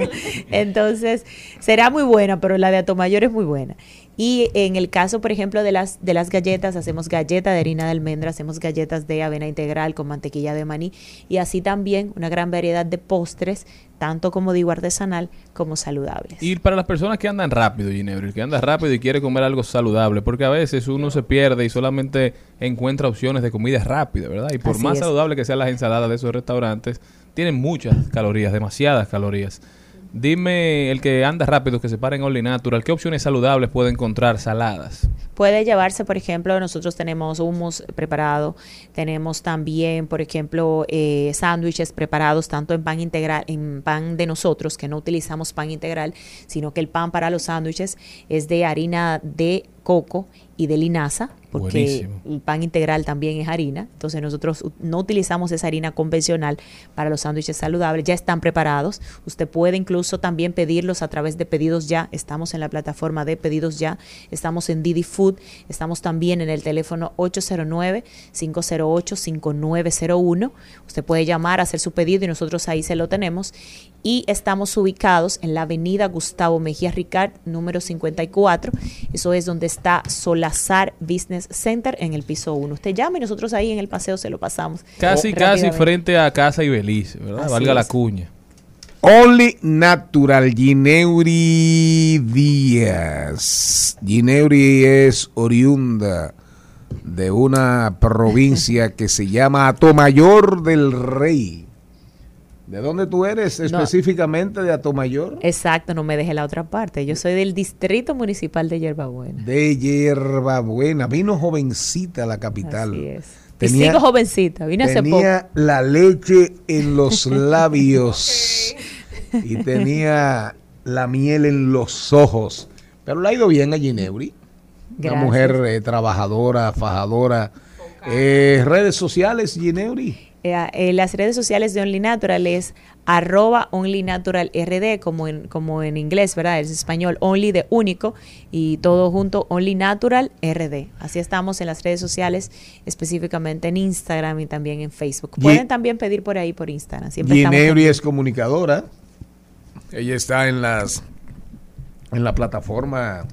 Entonces, será muy buena, pero la de Atomayor es muy buena. Y en el caso, por ejemplo, de las, de las galletas, hacemos galleta de harina de almendra, hacemos galletas de avena integral con mantequilla de maní y así también una gran variedad de postres, tanto como digo artesanal como saludables. Y para las personas que andan rápido, Ginebra, que anda rápido y quiere comer algo saludable, porque a veces uno se pierde y solamente encuentra opciones de comida rápida, ¿verdad? Y por Así más es. saludable que sean las ensaladas de esos restaurantes, tienen muchas calorías, demasiadas calorías. Dime, el que anda rápido, que se para en Only Natural, ¿qué opciones saludables puede encontrar saladas? Puede llevarse, por ejemplo, nosotros tenemos hummus preparado, tenemos también, por ejemplo, eh, sándwiches preparados tanto en pan integral, en pan de nosotros, que no utilizamos pan integral, sino que el pan para los sándwiches es de harina de coco y de linaza, porque Buenísimo. el pan integral también es harina. Entonces nosotros no utilizamos esa harina convencional para los sándwiches saludables. Ya están preparados. Usted puede incluso también pedirlos a través de pedidos ya. Estamos en la plataforma de pedidos ya. Estamos en Didi Food. Estamos también en el teléfono 809-508-5901. Usted puede llamar, hacer su pedido y nosotros ahí se lo tenemos. Y estamos ubicados en la avenida Gustavo Mejía Ricard, número 54. Eso es donde está Solazar Business Center en el piso 1. Usted llama y nosotros ahí en el paseo se lo pasamos. Casi, casi rápidamente. frente a Casa y Belice, ¿verdad? Así Valga la cuña. Only Natural Gineuri Díaz. Gineuri es oriunda de una provincia que se llama Atomayor del Rey. ¿De dónde tú eres específicamente? ¿De Atomayor? Exacto, no me deje la otra parte. Yo soy del Distrito Municipal de Yerbabuena. De Yerbabuena. Vino jovencita a la capital. Así es. y sigo jovencita, vine hace poco. Tenía la leche en los labios y tenía la miel en los ojos. Pero le ha ido bien a Ginebri. Una mujer eh, trabajadora, fajadora. Eh, redes sociales, Ginebri. Eh, eh, las redes sociales de Only Natural es arroba Only Natural RD, como en, como en inglés, ¿verdad? Es español, Only de único, y todo junto, Only Natural RD. Así estamos en las redes sociales, específicamente en Instagram y también en Facebook. Pueden también pedir por ahí por Instagram. Siempre Ginebri es comunicadora. Ella está en las en la plataforma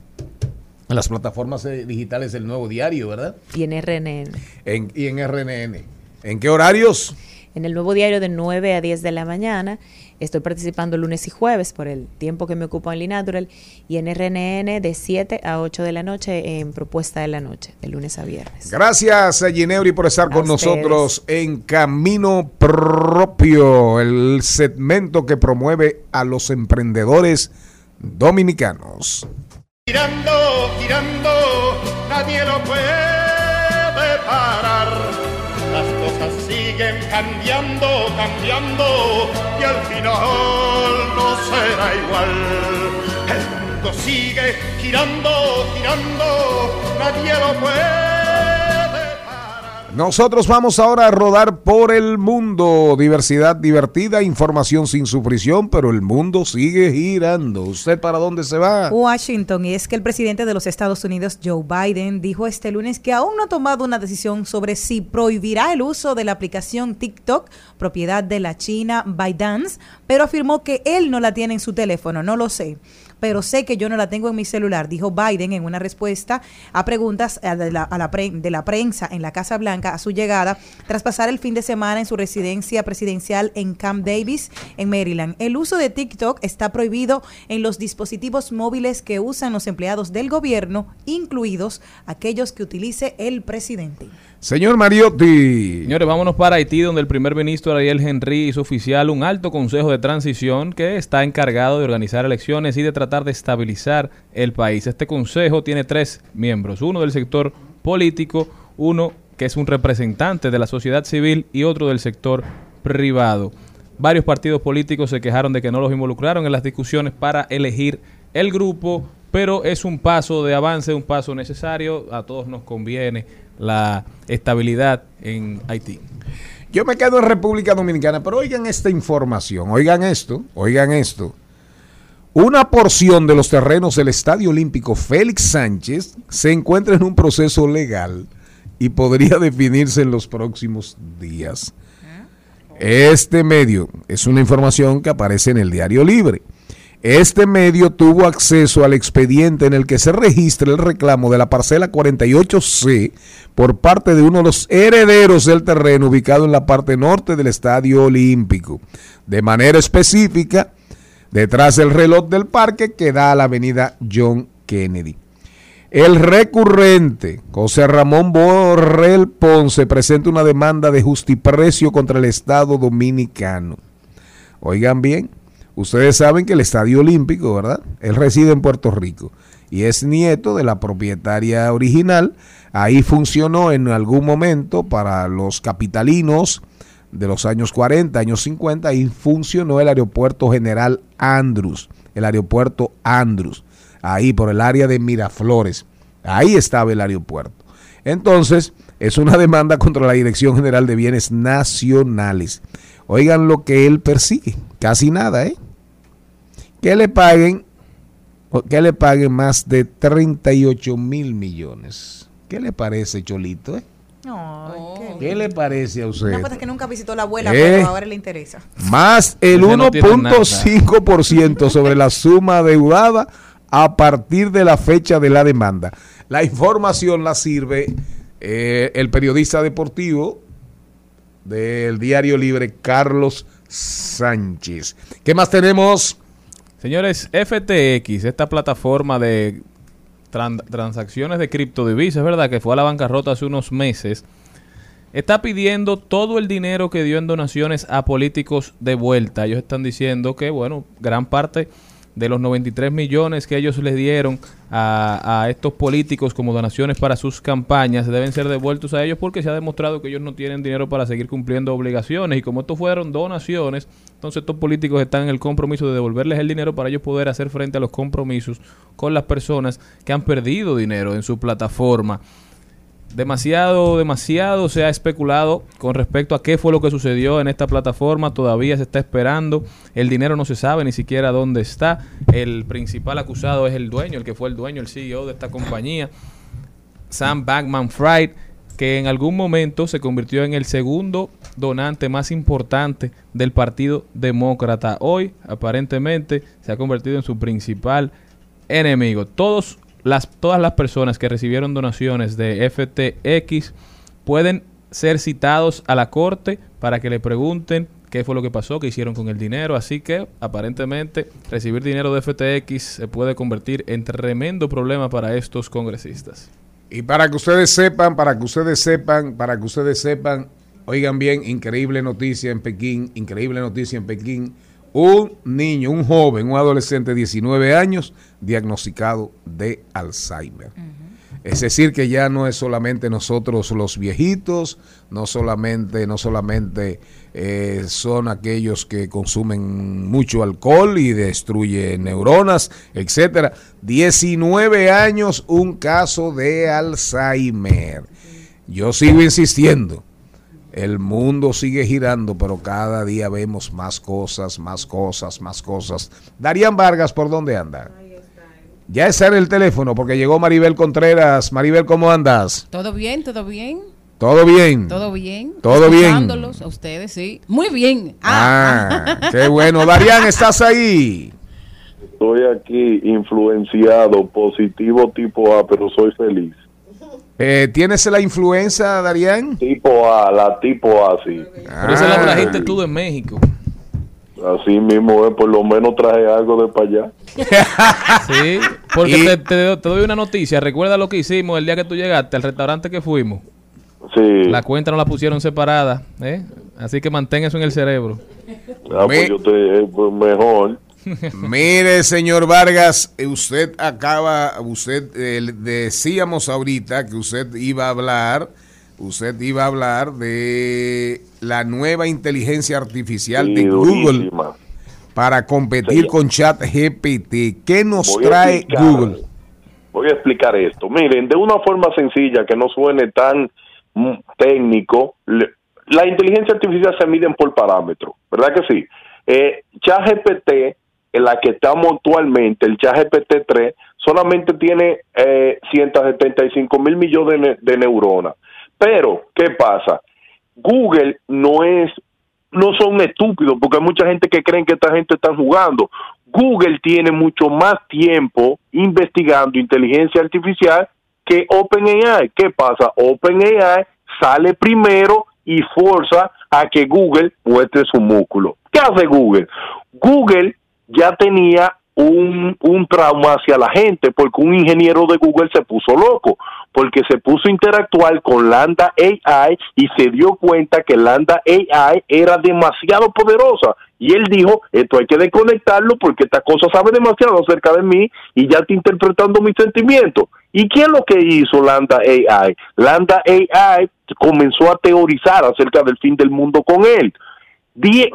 en las plataformas eh, digitales del Nuevo Diario, ¿verdad? y en RNN. En- y en RNN. ¿En qué horarios? En el nuevo diario de 9 a 10 de la mañana. Estoy participando lunes y jueves por el tiempo que me ocupa Only Natural. Y en RNN de 7 a 8 de la noche en Propuesta de la Noche, de lunes a viernes. Gracias a Ginebri por estar con ustedes. nosotros en Camino Propio, el segmento que promueve a los emprendedores dominicanos. Girando, girando, nadie lo puede parar. Siguen cambiando, cambiando, y al final no será igual. El mundo sigue girando, girando, nadie lo puede Nosotros vamos ahora a rodar por el mundo. Diversidad divertida, información sin sufrición, pero el mundo sigue girando. ¿Usted para dónde se va? Washington, y es que el presidente de los Estados Unidos, Joe Biden, dijo este lunes que aún no ha tomado una decisión sobre si prohibirá el uso de la aplicación TikTok, propiedad de la China ByteDance, pero afirmó que él no la tiene en su teléfono, no lo sé. Pero sé que yo no la tengo en mi celular, dijo Biden en una respuesta a preguntas de la, a la pre- de la prensa en la Casa Blanca a su llegada, tras pasar el fin de semana en su residencia presidencial en Camp Davis, en Maryland. El uso de TikTok está prohibido en los dispositivos móviles que usan los empleados del gobierno, incluidos aquellos que utilice el presidente. Señor Mariotti. Señores, vámonos para Haití, donde el primer ministro Ariel Henry hizo oficial un alto consejo de transición que está encargado de organizar elecciones y de tratar de estabilizar el país. Este consejo tiene tres miembros, uno del sector político, uno que es un representante de la sociedad civil y otro del sector privado. Varios partidos políticos se quejaron de que no los involucraron en las discusiones para elegir el grupo, pero es un paso de avance, un paso necesario. A todos nos conviene la estabilidad en Haití. Yo me quedo en República Dominicana, pero oigan esta información, oigan esto, oigan esto. Una porción de los terrenos del Estadio Olímpico Félix Sánchez se encuentra en un proceso legal y podría definirse en los próximos días. Este medio es una información que aparece en el Diario Libre. Este medio tuvo acceso al expediente en el que se registra el reclamo de la parcela 48C por parte de uno de los herederos del terreno ubicado en la parte norte del Estadio Olímpico. De manera específica, detrás del reloj del parque que da a la avenida John Kennedy. El recurrente José Ramón Borrell Ponce presenta una demanda de justiprecio contra el Estado dominicano. Oigan bien, ustedes saben que el Estadio Olímpico, ¿verdad? Él reside en Puerto Rico y es nieto de la propietaria original. Ahí funcionó en algún momento para los capitalinos de los años 40, años 50, ahí funcionó el aeropuerto General Andrews, el aeropuerto Andrews, ahí por el área de Miraflores. Ahí estaba el aeropuerto. Entonces, es una demanda contra la Dirección General de Bienes Nacionales. Oigan lo que él persigue, casi nada, ¿eh? Que le paguen, que le paguen más de 38 mil millones. ¿Qué le parece, Cholito? eh? ¿Qué le parece a usted? Una cosa que nunca visitó la abuela, Eh. pero ahora le interesa. Más el Ese no tiene 1.5% sobre la suma adeudada a partir de la fecha de la demanda. La información la sirve eh, el periodista deportivo del Diario Libre, Carlos Sánchez. ¿Qué más tenemos? Señores, FTX, esta plataforma de tran- transacciones de criptodivisas, ¿verdad? Que fue a la bancarrota hace unos meses. está pidiendo todo el dinero que dio en donaciones a políticos de vuelta. Ellos están diciendo que, bueno, gran parte de los 93 millones que ellos les dieron a, a estos políticos como donaciones para sus campañas deben ser devueltos a ellos porque se ha demostrado que ellos no tienen dinero para seguir cumpliendo obligaciones y como estos fueron donaciones, entonces estos políticos están en el compromiso de devolverles el dinero para ellos poder hacer frente a los compromisos con las personas que han perdido dinero en su plataforma. Demasiado, demasiado se ha especulado con respecto a qué fue lo que sucedió en esta plataforma. Todavía se está esperando. El dinero no se sabe ni siquiera dónde está. El principal acusado es el dueño, el que fue el dueño, el CEO de esta compañía, Sam Bankman Fried, que en algún momento se convirtió en el segundo donante más importante del Partido Demócrata. Hoy, aparentemente, se ha convertido en su principal enemigo. Todos las, todas las personas que recibieron donaciones de FTX pueden ser citados a la corte para que le pregunten qué fue lo que pasó, qué hicieron con el dinero. Así que aparentemente recibir dinero de FTX se puede convertir en tremendo problema para estos congresistas. Y para que ustedes sepan, para que ustedes sepan, para que ustedes sepan, oigan bien, increíble noticia en Pekín, increíble noticia en Pekín. Un niño, un joven, un adolescente de 19 años, diagnosticado de Alzheimer. Es decir, que ya no es solamente nosotros los viejitos, no solamente, no solamente eh, son aquellos que consumen mucho alcohol y destruyen neuronas, etcétera. 19 años, un caso de Alzheimer. Yo sigo insistiendo. El mundo sigue girando, pero cada día vemos más cosas, más cosas, más cosas. Darían Vargas, ¿por dónde anda? Ya es en el teléfono porque llegó Maribel Contreras. Maribel, ¿cómo andas? Todo bien, todo bien. ¿Todo bien? Todo bien. Todo bien. A ustedes, sí. Muy bien. Ah, qué bueno. Darían, ¿estás ahí? Estoy aquí influenciado, positivo tipo A, pero soy feliz. Eh, ¿Tienes la influenza, Darían? Tipo A, la tipo A, sí. Pero esa la trajiste tú de México. Así mismo es, por lo menos traje algo de para allá. Sí, porque te, te- te doy una noticia. Recuerda lo que hicimos el día que tú llegaste al restaurante que fuimos. Sí. La cuenta no la pusieron separada, ¿eh? Así que mantén eso en el cerebro. Ah, pues yo te, eh, pues mejor. Mire, señor Vargas, eh, usted acaba, usted eh, decíamos ahorita que usted iba a hablar, usted iba a hablar de la nueva inteligencia artificial Sí, de Google durísima. para competir con ChatGPT. ¿Qué nos Voy trae explicar. Google? Voy a explicar esto. Miren, de una forma sencilla, que no suene tan mm, técnico, le- la inteligencia artificial se miden por parámetros, ¿verdad que sí? Eh, ChatGPT, en la que estamos actualmente, el ChatGPT 3, solamente tiene eh, 175 mil millones de, ne- de neuronas. Pero, ¿qué pasa? Google no es no son estúpidos, porque hay mucha gente que creen que esta gente está jugando. Google tiene mucho más tiempo investigando inteligencia artificial que OpenAI. ¿Qué pasa? OpenAI sale primero y forza a que Google muestre su músculo. ¿Qué hace Google? Google ya tenía un, un trauma hacia la gente porque un ingeniero de Google se puso loco porque se puso a interactuar con Lambda AI y se dio cuenta que Lambda AI era demasiado poderosa y él dijo, esto hay que desconectarlo porque esta cosa sabe demasiado acerca de mí y ya está interpretando mis sentimientos. ¿Y qué es lo que hizo Lambda AI? Lambda AI comenzó a teorizar acerca del fin del mundo con él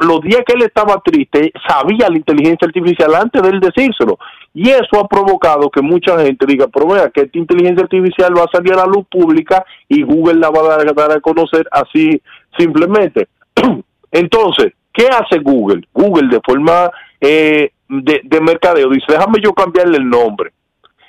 los días que él estaba triste, sabía la inteligencia artificial antes de él decírselo. Y eso ha provocado que mucha gente diga, pero vea, que esta inteligencia artificial va a salir a la luz pública y Google la va a dar, dar a conocer así simplemente. Entonces, ¿qué hace Google? Google de forma eh, de, de mercadeo dice, déjame yo cambiarle el nombre.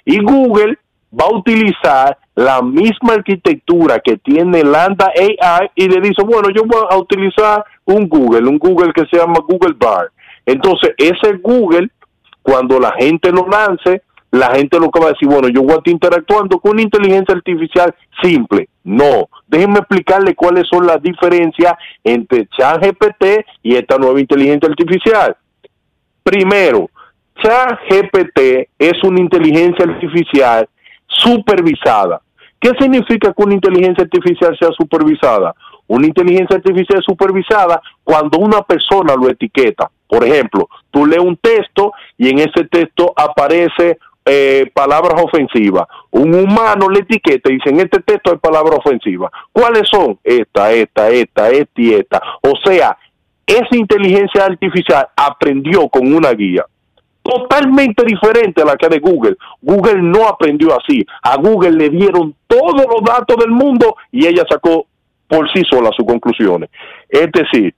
Y Google va a utilizar la misma arquitectura que tiene Lambda AI y le dice, bueno, yo voy a utilizar un Google, un Google que se llama Google Bar. Entonces, ese Google, cuando la gente lo lance, la gente lo que va a decir, bueno, yo voy a estar interactuando con una inteligencia artificial simple. No, déjenme explicarle cuáles son las diferencias entre ChatGPT y esta nueva inteligencia artificial. Primero, ChatGPT es una inteligencia artificial supervisada. ¿Qué significa que una inteligencia artificial sea supervisada? Una inteligencia artificial supervisada cuando una persona lo etiqueta. Por ejemplo, tú lees un texto y en ese texto aparece eh, palabras ofensivas. Un humano le etiqueta y dice, en este texto hay palabras ofensivas. ¿Cuáles son? Esta, esta, esta, esta y esta. O sea, esa inteligencia artificial aprendió con una guía totalmente diferente a la que de Google. Google no aprendió así. A Google le dieron todos los datos del mundo y ella sacó por sí sola sus conclusiones. Es decir,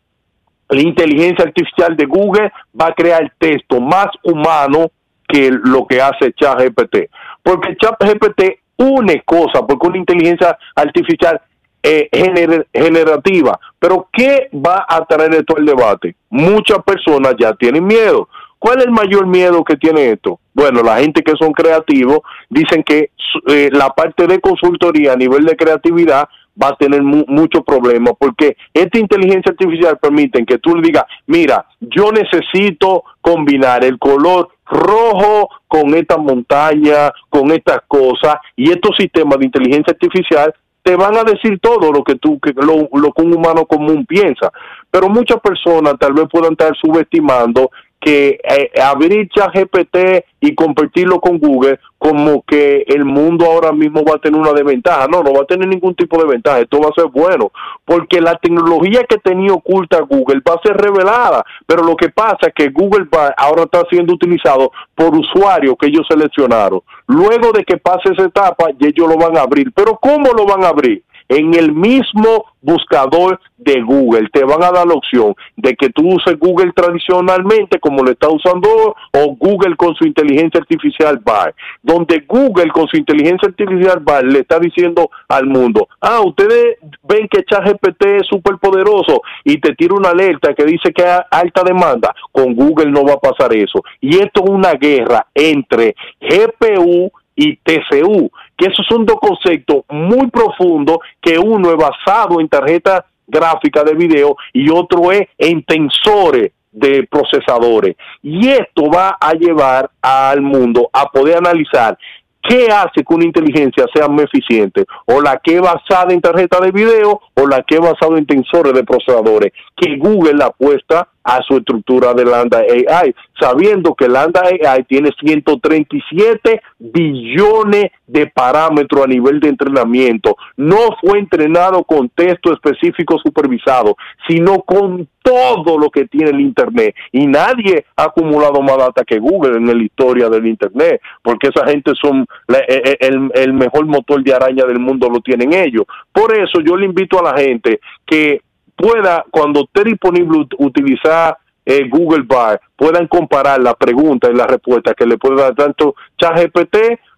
la inteligencia artificial de Google va a crear texto más humano que lo que hace ChatGPT. Porque ChatGPT une cosas, porque una inteligencia artificial eh, gener- generativa. Pero ¿qué va a traer esto al debate? Muchas personas ya tienen miedo. ¿Cuál es el mayor miedo que tiene esto? Bueno, la gente que son creativos dicen que eh, la parte de consultoría a nivel de creatividad va a tener mu- mucho problema porque esta inteligencia artificial permite que tú le digas, mira, yo necesito combinar el color rojo con esta montaña, con estas cosas y estos sistemas de inteligencia artificial te van a decir todo lo que tú que lo, lo que un humano común piensa pero muchas personas tal vez puedan estar subestimando que eh, abrir GPT y compartirlo con Google como que el mundo ahora mismo va a tener una desventaja. No, no va a tener ningún tipo de ventaja. Esto va a ser bueno porque la tecnología que tenía oculta Google va a ser revelada. Pero lo que pasa es que Google va- ahora está siendo utilizado por usuarios que ellos seleccionaron. Luego de que pase esa etapa, ellos lo van a abrir. Pero ¿cómo lo van a abrir? En el mismo buscador de Google. Te van a dar la opción de que tú uses Google tradicionalmente como lo está usando o Google con su inteligencia artificial BAR, donde Google con su inteligencia artificial BAR le está diciendo al mundo, ah, ustedes ven que ChatGPT es súper poderoso y te tira una alerta que dice que hay alta demanda, con Google no va a pasar eso. Y esto es una guerra entre GPU y TCU, que esos son dos conceptos muy profundos que uno es basado en tarjeta gráfica de video y otro es en tensores de procesadores. Y esto va a llevar al mundo a poder analizar qué hace que una inteligencia sea más eficiente, o la que es basada en tarjeta de video o la que es basada en tensores de procesadores, que Google apuesta a su estructura de Lambda AI, sabiendo que Lambda AI tiene 137 billones de parámetros a nivel de entrenamiento. No fue entrenado con texto específico supervisado, sino con todo lo que tiene el Internet. Y nadie ha acumulado más data que Google en la historia del Internet, porque esa gente son e- e- el, el mejor motor de araña del mundo, lo tienen ellos. Por eso yo le invito a la gente que pueda, cuando esté disponible ut- utilizar eh, Google Bar, puedan comparar la pregunta y la respuesta que le puede dar tanto ChatGPT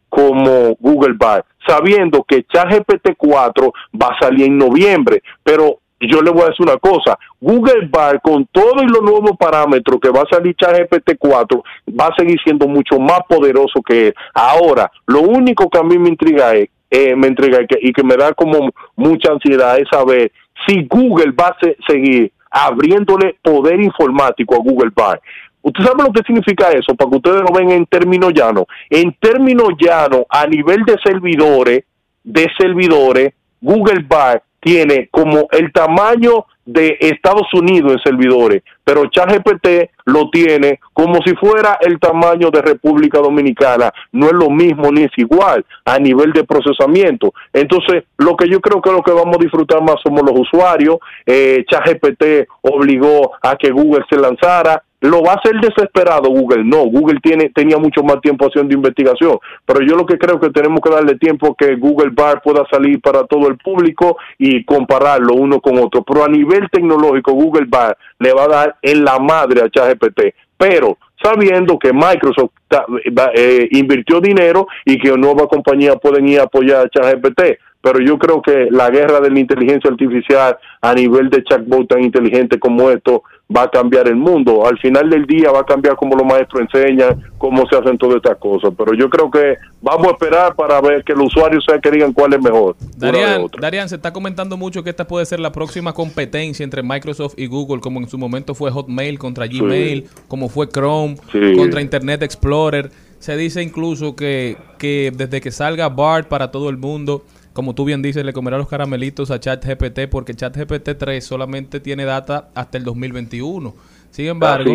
como Google Bar, sabiendo que ChatGPT 4 va a salir en noviembre, pero yo le voy a decir una cosa, Google Bar con todo y los nuevos parámetros que va a salir ChatGPT 4 va a seguir siendo mucho más poderoso que él. Ahora, lo único que a mí me intriga es, eh, me que, y que me da como mucha ansiedad es saber si Google va a se- seguir abriéndole poder informático a Google Bar. ¿Usted sabe lo que significa eso? Para que ustedes lo ven en términos llanos. En términos llanos, a nivel de servidores, de servidores, Google Bar tiene como el tamaño de Estados Unidos en servidores, pero ChatGPT lo tiene como si fuera el tamaño de República Dominicana. No es lo mismo ni es igual a nivel de procesamiento. Entonces, lo que yo creo que lo que vamos a disfrutar más somos los usuarios. Eh, ChatGPT obligó a que Google se lanzara. ¿Lo va a hacer desesperado Google? No, Google tiene, tenía mucho más tiempo haciendo investigación, pero yo lo que creo que tenemos que darle tiempo que Google Bar pueda salir para todo el público y compararlo uno con otro. Pero a nivel tecnológico, Google Bar le va a dar en la madre a ChatGPT, pero sabiendo que Microsoft va- eh, invirtió dinero y que nuevas compañías pueden ir a apoyar a ChatGPT. Pero yo creo que la guerra de la inteligencia artificial a nivel de chatbot tan inteligente como esto va a cambiar el mundo. Al final del día va a cambiar como los maestros enseñan, cómo se hacen todas estas cosas. Pero yo creo que vamos a esperar para ver que los usuarios sean que digan cuál es mejor. Darian. Darian, se está comentando mucho que esta puede ser la próxima competencia entre Microsoft y Google, como en su momento fue Hotmail contra Gmail, como fue Chrome Sí. contra Internet Explorer. Se dice incluso que, que desde que salga BART para todo el mundo, como tú bien dices, le comerá los caramelitos a ChatGPT porque ChatGPT 3 solamente tiene data hasta el 2021. Sin embargo,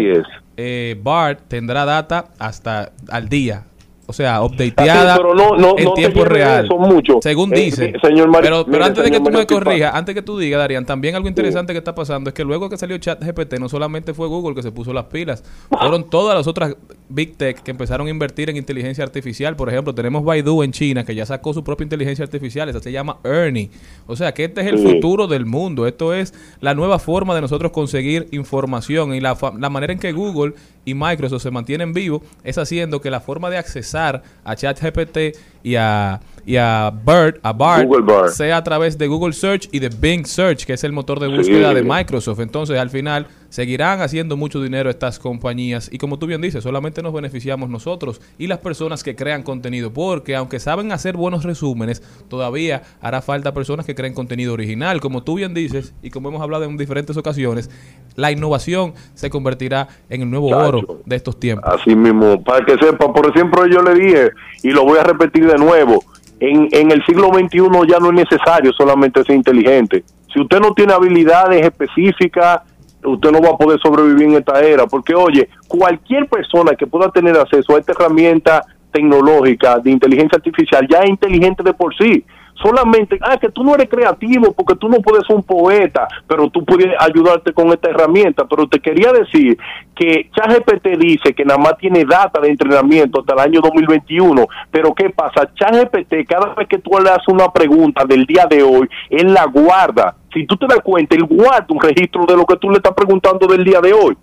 eh, BART tendrá data hasta al día. O sea, updateada pero no- no- en no tiempo real. eso mucho. Según Eh, dice. eh, señor Mari- pero, pero mire, antes de que tú me Mario corrijas, antes que tú digas, Darían, también algo interesante que está pasando es que luego que salió ChatGPT, no solamente fue Google que se puso las pilas, fueron todas las otras Big Tech que empezaron a invertir en inteligencia artificial. Por ejemplo, tenemos Baidu en China, que ya sacó su propia inteligencia artificial, esa se llama Ernie. O sea, que este es el Sí. futuro del mundo. Esto es la nueva forma de nosotros conseguir información y la manera en que Google y Microsoft se mantienen vivos es haciendo que la forma de accesar a ChatGPT y a, y a BERT, a Bard. sea a través de Google Search y de Bing Search, que es el motor de Sí. búsqueda de Microsoft. Entonces, al final, seguirán haciendo mucho dinero estas compañías y como tú bien dices, solamente nos beneficiamos nosotros y las personas que crean contenido, porque aunque saben hacer buenos resúmenes, todavía hará falta personas que creen contenido original. Como tú bien dices y como hemos hablado en diferentes ocasiones, la innovación se convertirá en el nuevo Chacho. oro de estos tiempos. Así mismo, para que sepa, por ejemplo, yo le dije, y lo voy a repetir de nuevo, en, en el siglo XXI ya no es necesario solamente ser inteligente. Si usted no tiene habilidades específicas, usted no va a poder sobrevivir en esta era, porque oye, cualquier persona que pueda tener acceso a esta herramienta tecnológica de inteligencia artificial ya es inteligente de por sí. Solamente, ah, que tú no eres creativo porque tú no puedes ser un poeta, pero tú puedes ayudarte con esta herramienta. Pero te quería decir que ChatGPT dice que nada más tiene data de entrenamiento hasta el año 2021. Pero ¿qué pasa? ChatGPT, cada vez que tú le haces una pregunta del día de hoy, él la guarda. Si tú te das cuenta, él guarda un registro de lo que tú le estás preguntando del día de hoy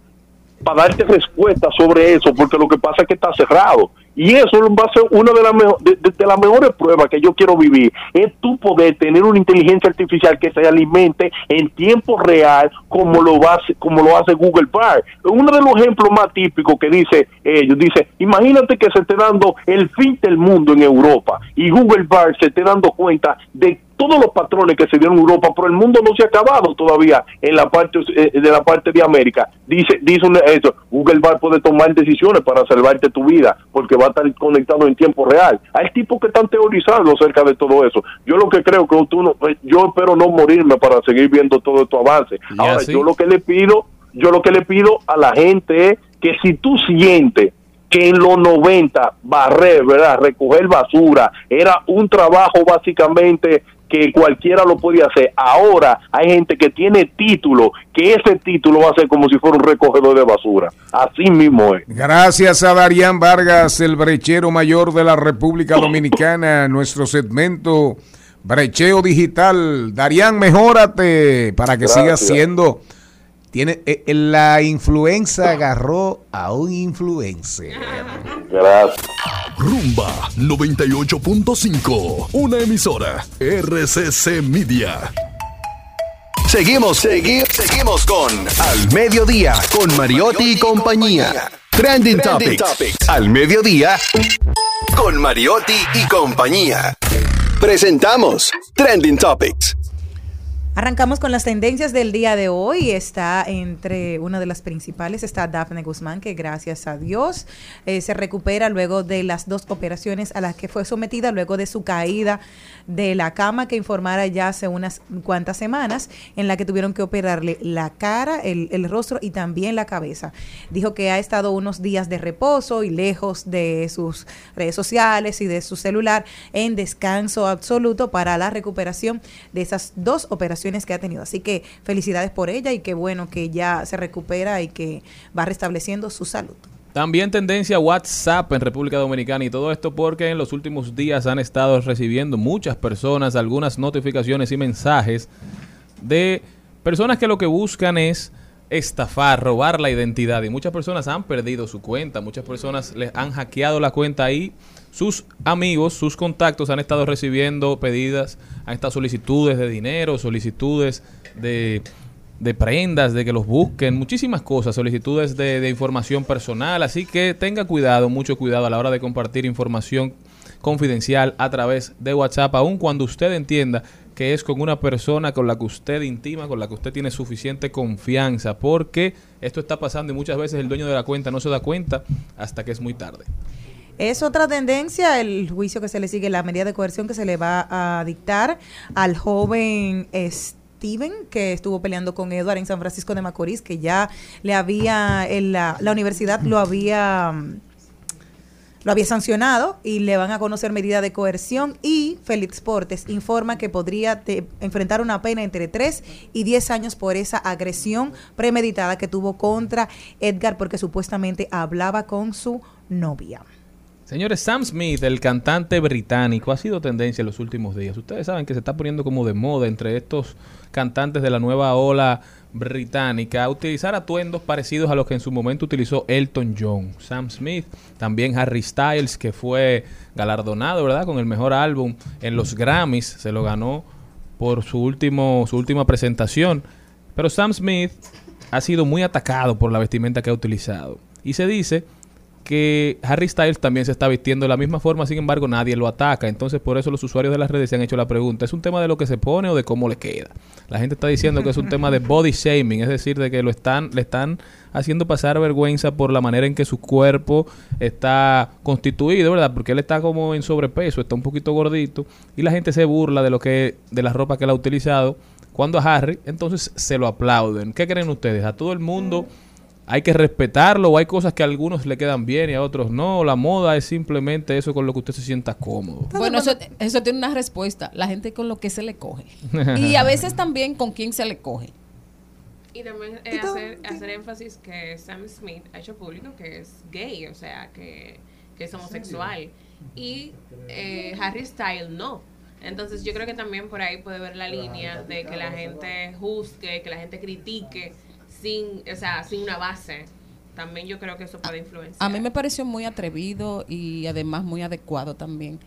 para darte respuesta sobre eso, porque lo que pasa es que está cerrado. Y eso va a ser una de las de, de- las mejores pruebas que yo quiero vivir, es tu poder tener una inteligencia artificial que se alimente en tiempo real como lo hacer- como lo hace Google Bard. Uno de los ejemplos más típicos que dice ellos, dice, imagínate que se esté dando el fin del mundo en Europa y Google Bard se esté dando cuenta de todos los patrones que se dieron en Europa, pero el mundo no se ha acabado todavía en la parte eh, de la parte de América. Dice dice eso, Google va a poder tomar decisiones para salvarte tu vida, porque va a estar conectado en tiempo real. Hay tipos que están teorizando acerca de todo eso. Yo lo que creo que tú no, eh, yo espero no morirme para seguir viendo todo esto avance. Ahora, yo lo que le pido, yo lo que le pido a la gente es que si tú sientes que en los 90 barrer, ¿verdad? Recoger basura era un trabajo básicamente que cualquiera lo podía hacer. Ahora hay gente que tiene título, que ese título va a ser como si fuera un recogedor de basura. Así mismo es. Gracias a Darían Vargas, el brechero mayor de la República Dominicana, nuestro segmento Brecheo Digital. Darían, mejórate para que Gracias. sigas siendo. Tiene, eh, eh, la influenza agarró a un influencer. Gracias. Rumba 98.5, una emisora RCC Media. Seguimos, seguimos, seguimos con Al Mediodía, con Mariotti y compañía. Trending, Topics. Al Mediodía, con Mariotti y compañía. Presentamos Trending Topics. Arrancamos con las tendencias del día de hoy. Está entre una de las principales, está Daphne Guzmán, que gracias a Dios eh, se recupera luego de las dos operaciones a las que fue sometida, luego de su caída de la cama que informara ya hace unas cuantas semanas, en la que tuvieron que operarle la cara, el rostro y también la cabeza. Dijo que ha estado unos días de reposo y lejos de sus redes sociales y de su celular en descanso absoluto para la recuperación de esas dos operaciones que ha tenido. Así que felicidades por ella y qué bueno que ya se recupera y que va restableciendo su salud. También tendencia WhatsApp en República Dominicana y todo esto porque en los últimos días han estado recibiendo muchas personas algunas notificaciones y mensajes de personas que lo que buscan es estafar, robar la identidad y muchas personas han perdido su cuenta, muchas personas les han hackeado la cuenta y sus amigos, sus contactos han estado recibiendo pedidas, han estado solicitudes de dinero, solicitudes de prendas, de que los busquen, muchísimas cosas, solicitudes de, de información personal, así que tenga cuidado, mucho cuidado a la hora de compartir información confidencial a través de WhatsApp, aun cuando usted entienda que es con una persona con la que usted intima, con la que usted tiene suficiente confianza, porque esto está pasando y muchas veces el dueño de la cuenta no se da cuenta hasta que es muy tarde. Es otra tendencia el juicio que se le sigue, la medida de coerción que se le va a dictar al joven Steven, que estuvo peleando con Edward en San Francisco de Macorís, que ya le había, en la, la universidad lo había lo había sancionado y le van a conocer medida de coerción y Félix Portes informa que podría te- enfrentar una pena entre 3 y 10 años por esa agresión premeditada que tuvo contra Edgar porque supuestamente hablaba con su novia. Señores, Sam Smith, el cantante británico, ha sido tendencia en los últimos días. Ustedes saben que se está poniendo como de moda entre estos cantantes de la nueva ola británica utilizar atuendos parecidos a los que en su momento utilizó Elton John, Sam Smith, también Harry Styles, que fue galardonado, ¿verdad?, con el mejor álbum en los Grammys, se lo ganó por su último su última presentación. Pero Sam Smith ha sido muy atacado por la vestimenta que ha utilizado. Y se dice que Harry Styles también se está vistiendo de la misma forma, sin embargo nadie lo ataca. Entonces por eso los usuarios de las redes se han hecho la pregunta, ¿es un tema de lo que se pone o de cómo le queda? La gente está diciendo que es un tema de body shaming, es decir, de que lo están, le están haciendo pasar vergüenza por la manera en que su cuerpo está constituido, ¿verdad? Porque él está como en sobrepeso, está un poquito gordito y la gente se burla de lo que de la ropa que él ha utilizado. Cuando a Harry, entonces se lo aplauden. ¿Qué creen ustedes? ¿A todo el mundo hay que respetarlo o hay cosas que a algunos le quedan bien y a otros no? La moda es simplemente eso con lo que usted se sienta cómodo. Bueno, eso, eso tiene una respuesta. La gente con lo que se le coge. Y a veces también con quién se le coge. Y también eh, hacer, hacer énfasis que Sam Smith ha hecho público que es gay, o sea, que, que es homosexual. Y eh, Harry Styles no. Entonces yo creo que también por ahí puede ver la línea de que la gente juzgue, que la gente critique sin, o sea, sin una base. También yo creo que eso puede influenciar. A mí me pareció muy atrevido y además muy adecuado también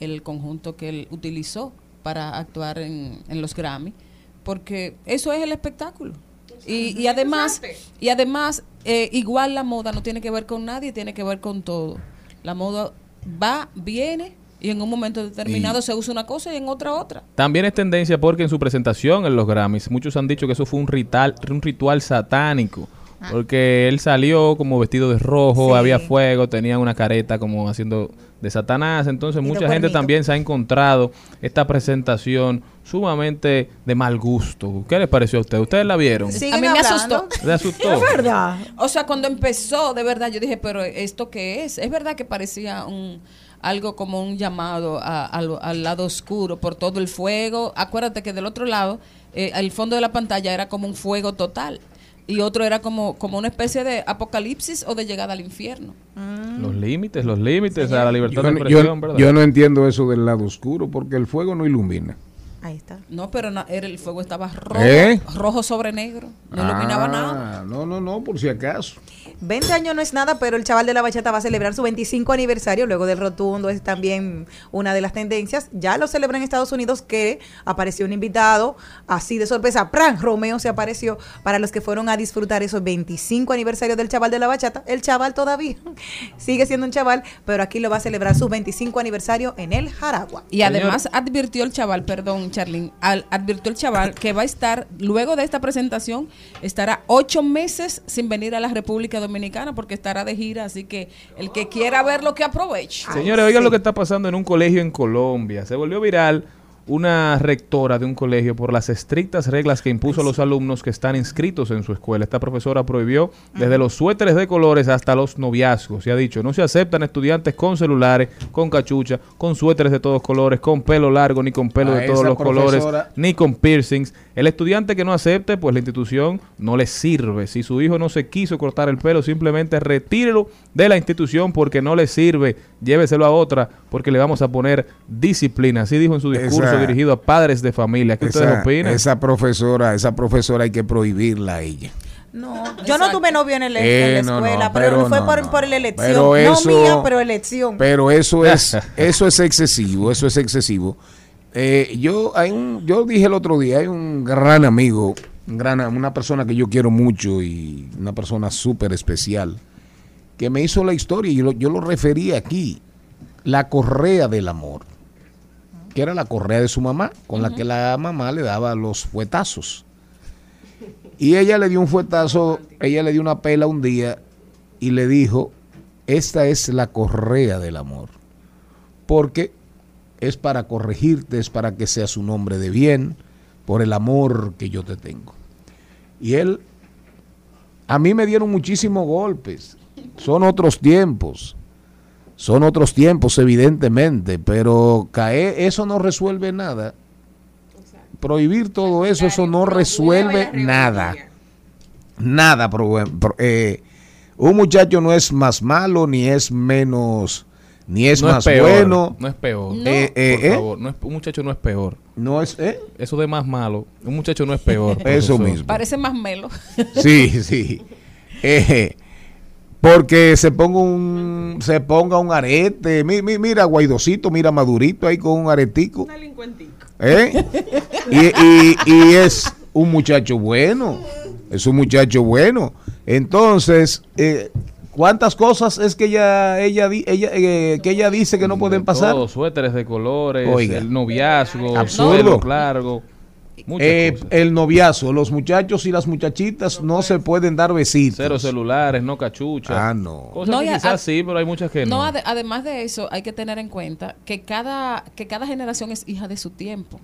el conjunto que él utilizó para actuar en, en los Grammy, porque eso es el espectáculo. Y, y además, y además eh, igual la moda no tiene que ver con nadie, tiene que ver con todo. La moda va, viene y en un momento determinado Y- se usa una cosa y en otra otra. También es tendencia porque en su presentación en los Grammys, muchos han dicho que eso fue un ritual, un ritual satánico. Porque él salió como vestido de rojo, Sí. había fuego, tenía una careta como haciendo de Satanás. Entonces Y mucha gente también se ha encontrado esta presentación sumamente de mal gusto. ¿Qué les pareció a ustedes? ¿Ustedes la vieron? a mí me asustó. ¿Le asustó? verdad. O sea, cuando empezó, de verdad, yo dije, pero ¿esto qué es? Es verdad que parecía un algo como un llamado a- al lado oscuro por todo el fuego. Acuérdate que del otro lado, eh, el fondo de la pantalla era como un fuego total. Y otro era como, como una especie de apocalipsis o de llegada al infierno. Los límites, los límites a la libertad Yo, de expresión, yo- ¿verdad? yo no entiendo eso del lado oscuro porque el fuego no ilumina. Ahí está. No, pero era, el fuego estaba rojo, ¿Eh? rojo sobre negro. No iluminaba nada. Ah, No, no, no, por si acaso. 20 años no es nada, pero el chaval de la bachata va a celebrar su 25 aniversario, luego del rotundo es también una de las tendencias. Ya lo celebra en Estados Unidos que apareció un invitado así de sorpresa. ¡Pran! Romeo se apareció para los que fueron a disfrutar esos 25 aniversarios del chaval de la bachata. El chaval todavía sigue siendo un chaval, pero aquí lo va a celebrar su 25 aniversario en el Jaragua. Y además advirtió el chaval, perdón, Charlene, al- advirtió el chaval que va a estar, luego de esta presentación, estará ocho meses sin venir a la República Dominicana porque estará de gira, así que el que quiera verlo que aproveche. Señores, oigan lo que está pasando en un colegio en Colombia. Se volvió viral una rectora de un colegio por las estrictas reglas que impuso a los alumnos que están inscritos en su escuela. Esta profesora prohibió desde los suéteres de colores hasta los noviazgos. Y ha dicho, no se aceptan estudiantes con celulares, con cachucha, con suéteres de todos colores, con pelo largo, ni con pelo A de todos los colores, ni con piercings. El estudiante que no acepte, pues la institución no le sirve. Si su hijo no se quiso cortar el pelo, simplemente retírelo de la institución porque no le sirve. Lléveselo a otra porque le vamos a poner disciplina. Así dijo en su discurso Dirigido a padres de familia. ¿Qué ustedes Esa, opinan? esa profesora, esa profesora hay que prohibirla a ella. No, yo no tuve novio en, el, en Eh, la no, no, escuela, pero, pero fue no, por, no. por la elección. Pero no mía, pero elección. Pero eso es, eso es excesivo, eso es excesivo. Eh, yo, hay un, yo dije el otro día, hay un gran amigo, un gran, una persona que yo quiero mucho y una persona súper especial, que me hizo la historia y yo, lo- yo lo referí aquí, la correa del amor, que era la correa de su mamá, con la que la mamá le daba los fuetazos. Y ella le dio un fuetazo, ella le dio una pela un día y le dijo esta es la correa del amor. Porque es para corregirte, es para que seas un hombre de bien, por el amor que yo te tengo. Y él, a mí me dieron muchísimos golpes. Son otros tiempos. Son otros tiempos, evidentemente, pero caer, eso no resuelve nada. Prohibir todo eso, eso no resuelve nada. Nada. pro- pro- eh, un muchacho no es más malo, ni es menos, ni es no más es peor, bueno. No es peor. Eh, eh, Por eh. favor, no es- un muchacho no es peor. No es, ¿eh? Eso de más malo. Un muchacho no es peor. Eso mismo. Parece más melo. Sí, sí. Porque se ponga un se ponga un arete. Mi- mi- mira Guaidocito, mira Madurito ahí con un aretico. ¿Eh? Y, y- y es un muchacho bueno. Es un muchacho bueno. Entonces, eh, ¿cuántas cosas es que ella ella di- ella eh, que ella dice que no pueden pasar? Todo, suéteres de colores, Oiga. el noviazgo, Absurdo. largo. Eh, el noviazo, los muchachos y las muchachitas no se pueden dar besitos. Cero celulares, no cachuchas. Ah, no. Cosas No, que quizás sí, pero hay muchas que no. No, ade- además de eso, hay que tener en cuenta que cada, que cada generación es hija de su tiempo.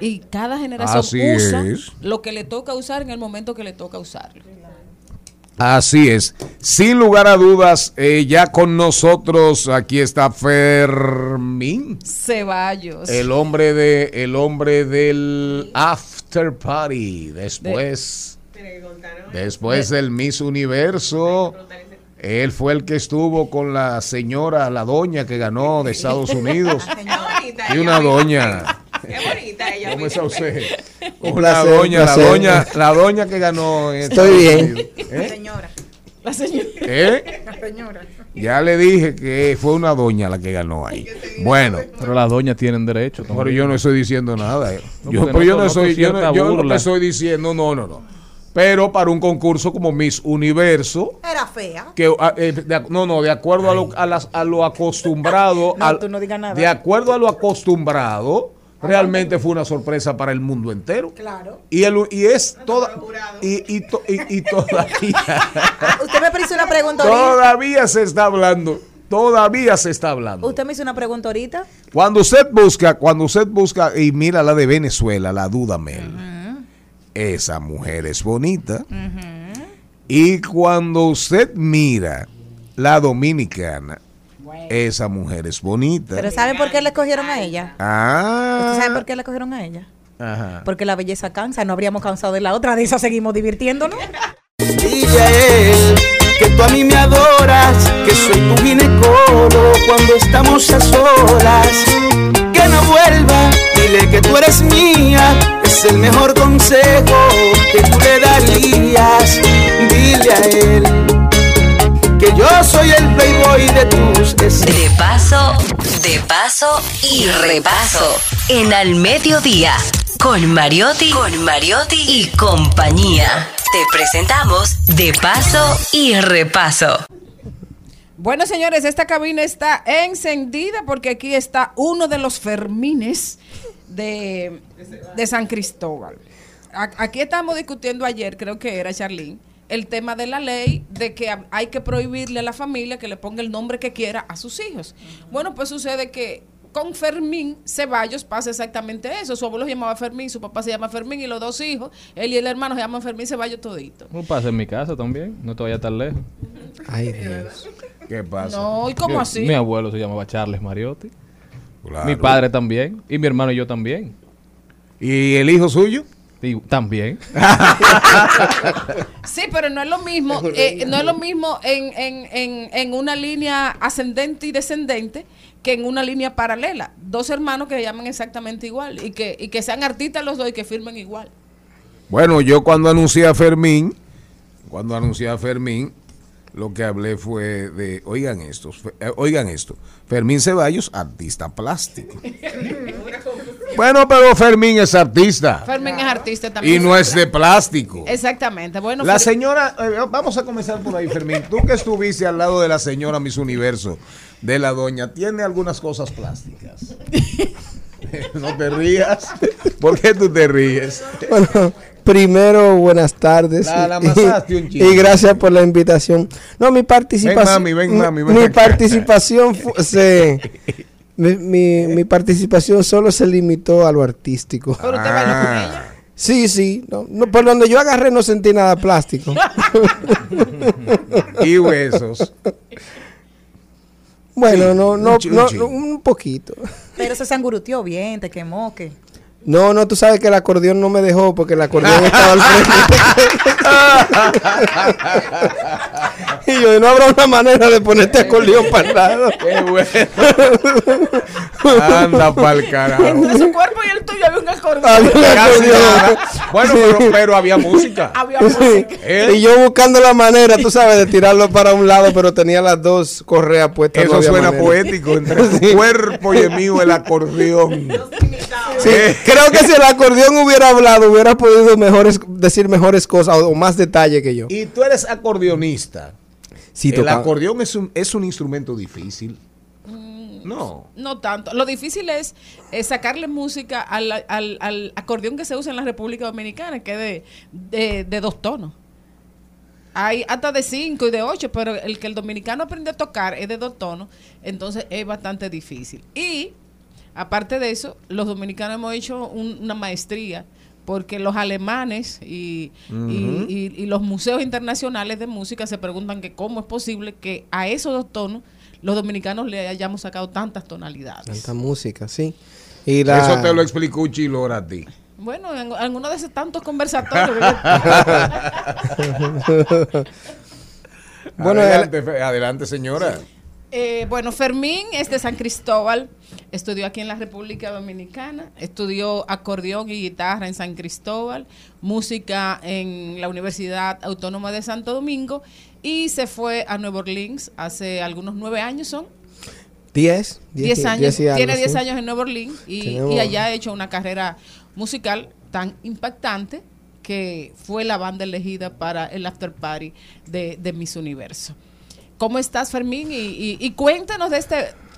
Y cada generación Así usa es. lo que le toca usar en el momento que le toca usarlo. Así es. Sin lugar a dudas, eh, ya con nosotros aquí está Fermín, Ceballos. el hombre de el hombre del after party. Después, después del Miss Universo, él fue el que estuvo con la señora, la doña que ganó de Estados Unidos. Y una doña. Qué bonita ella. ¿Cómo está usted? Un placer, doña, un la doña, la doña que ganó. en Estoy bien. ¿Eh? Señora. La señora. ¿Eh? La señora. Ya le dije que fue una doña la que ganó ahí. Bueno, Pero las doñas tienen derecho. pero yo no estoy diciendo nada. eh. No, Yo, porque pero yo no- no yo no, yo te estoy diciendo, no, no, no. Pero para un concurso como Miss Universo, Era fea. que ah, eh, de- no, no, de acuerdo a lo, a las- a lo acostumbrado, al- tú no digas nada. de acuerdo a lo acostumbrado, realmente fue una sorpresa para el mundo entero. Claro. Y, el, y es toda y, y, to- y- y todavía Usted me hizo una pregunta ahorita. todavía se está hablando, todavía se está hablando. Usted me hizo una pregunta ahorita. Cuando usted busca, cuando usted busca y mira la de Venezuela, la Dudamel, esa mujer es bonita. Y cuando usted mira la dominicana, esa mujer es bonita. Pero ¿sabe por qué le escogieron a ella? ah, ¿Usted sabe por qué le escogieron a ella? ajá. Porque la belleza cansa, no habríamos cansado de la otra, de esa seguimos divirtiéndonos. Dile a él que tú a mí me adoras, que soy tu ginecólogo cuando estamos a solas. Que no vuelva, dile que tú eres mía, es el mejor consejo que tú le darías. Dile a él que yo soy el playboy de tus deseos. De paso, de paso y repaso. En al mediodía. Con Mariotti, con Mariotti y compañía. Te presentamos De paso y repaso. Bueno, señores, esta cabina está encendida porque aquí está uno de los Fermines de, de San Cristóbal. Aquí estamos discutiendo ayer, creo que era Charlene, el tema de la ley de que ha- hay que prohibirle a la familia que le ponga el nombre que quiera a sus hijos. Bueno, pues sucede que con Fermín Ceballos pasa exactamente eso. Su abuelo se llamaba Fermín, su papá se llama Fermín y los dos hijos, él y el hermano se llaman Fermín Ceballos todito. No pasa en mi casa también. No te vayas tan lejos. Ay, Dios. ¿Qué pasa? No, ¿y cómo Mi- así? Mi abuelo se llamaba Charles Mariotti. Claro. Mi padre también. Y mi hermano y yo también. ¿Y el hijo suyo? Y también. Sí, pero no es lo mismo, eh, no es lo mismo en, en, en, en una línea ascendente y descendente que en una línea paralela. Dos hermanos que se llaman exactamente igual y que, y que sean artistas los dos y que firmen igual. Bueno, yo cuando anuncié a Fermín, cuando anuncié a Fermín, lo que hablé fue de, oigan esto, eh, oigan esto, Fermín Ceballos, artista plástico. Bueno, pero Fermín es artista Fermín es artista también. y no es de plástico. Exactamente. Bueno, La señora, eh, vamos a comenzar por ahí, Fermín. Tú que estuviste al lado de la señora Miss Universo, de la doña, tiene algunas cosas plásticas. no te rías. ¿Por qué tú te ríes? Bueno, Primero, buenas tardes. La- la y- un gracias por la invitación. No, mi participación. mami, ven, mami, ven Mi acá. participación se. Mi, mi- mi participación solo se limitó a lo artístico. Pero usted bailó con ella. Sí, sí. No, no, por donde yo agarré no sentí nada plástico. y huesos. Bueno, Sí, no, un no, un no, un poquito. Pero se sanguruteó bien, te quemó, que No, no, tú sabes que el acordeón no me dejó porque el acordeón estaba al frente. y yo, no habrá una manera de ponerte acordeón para el lado. Qué bueno. Anda pa'l carajo. Entre su cuerpo y el tuyo había un acordeón. Había un Casi acordeón. nada. Bueno, pero, pero había música. Había música. ¿Eh? Y yo buscando la manera, tú sabes, de tirarlo para un lado, pero tenía las dos correas puestas. Eso suena manera. poético. Entre tu cuerpo y el mío, el acordeón. Sí, Eh. creo que si el acordeón hubiera hablado, hubiera podido mejores, decir mejores cosas o, o más detalle que yo. Y tú eres acordeonista. El toca- acordeón es un, es un instrumento difícil. No. No tanto. Lo difícil es, sacarle música al, al- al acordeón que se usa en la República Dominicana, que es de, de, de dos tonos. Hay hasta de cinco y de ocho, pero el que el dominicano aprende a tocar es de dos tonos, entonces es bastante difícil. Y aparte de eso, los dominicanos hemos hecho un- una maestría porque los alemanes y, y- Ujú. y- y los museos internacionales de música se preguntan que cómo es posible que a esos dos tonos los dominicanos le hayamos sacado tantas tonalidades. Tanta música, sí. Y la... Eso te lo explicó Chilora a ti. Bueno, en alguno de esos tantos conversatorios. Bueno, adelante, fe- adelante, señora. Eh, bueno, Fermín es de San Cristóbal, estudió aquí en la República Dominicana, estudió acordeón y guitarra en San Cristóbal, música en la Universidad Autónoma de Santo Domingo y se fue a Nueva Orleans hace algunos nueve años son. Diez. Diez años, algo, tiene 10 sí. años en Nueva Orleans y, allá ha hecho una carrera musical tan impactante que fue la banda elegida para el after party de, de Miss Universo. ¿Cómo estás, Fermín? Y, cuéntanos de este.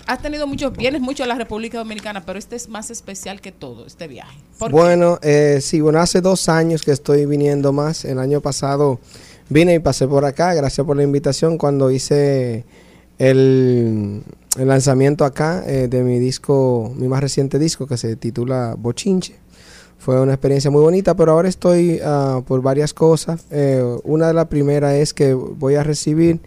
Has tenido muchos, vienes mucho a la República Dominicana, pero este es más especial que todo, este viaje. Bueno, eh, sí, bueno, hace dos años que estoy viniendo más. El año pasado vine y pasé por acá. Gracias por la invitación cuando hice el, lanzamiento acá eh, de mi disco, mi más reciente disco que se titula Bochinche. Fue una experiencia muy bonita, pero ahora estoy ah, por varias cosas. Eh, una de las primeras es que voy a recibir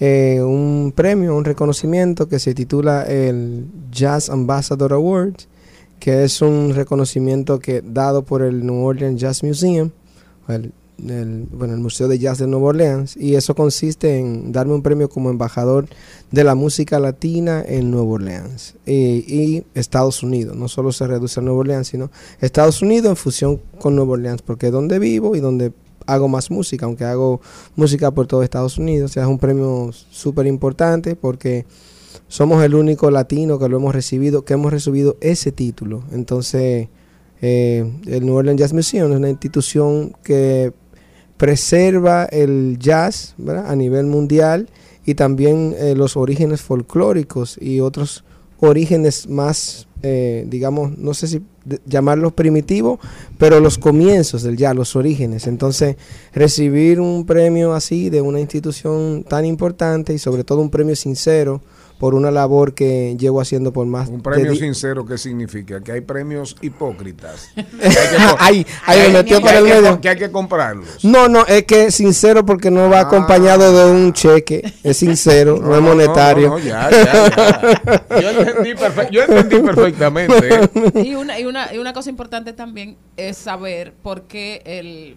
eh, un premio, un reconocimiento que se titula el Jazz Ambassador Award, que es un reconocimiento que dado por el New Orleans Jazz Museum, el, el- bueno, el Museo de Jazz de Nueva Orleans, y eso consiste en darme un premio como embajador de la música latina en Nueva Orleans y, y Estados Unidos. No solo se reduce a Nueva Orleans, sino Estados Unidos en fusión con Nueva Orleans, porque es donde vivo y donde hago más música, aunque hago música por todo Estados Unidos. O sea, es un premio súper importante porque somos el único latino que lo hemos recibido, que hemos recibido ese título. Entonces, eh, el New Orleans Jazz Museum es una institución que preserva el jazz a nivel mundial y también eh, los orígenes folclóricos y otros orígenes más, eh, digamos, no sé si llamarlos primitivos, pero los comienzos del jazz, los orígenes. Entonces, recibir un premio así de una institución tan importante y sobre todo un premio sincero por una labor que llevo haciendo por más Un premio de sincero, ¿qué significa? Que hay premios hipócritas. Ahí, ahí me metió que para hay el que- medio. Que hay que comprarlos. No, no, es que sincero porque no va acompañado de un cheque, es sincero, no, No, es monetario. no, no, ya, ya, ya. Yo entendí, yo entendí perfectamente. Y una, y, una, y una cosa importante también es saber por qué el,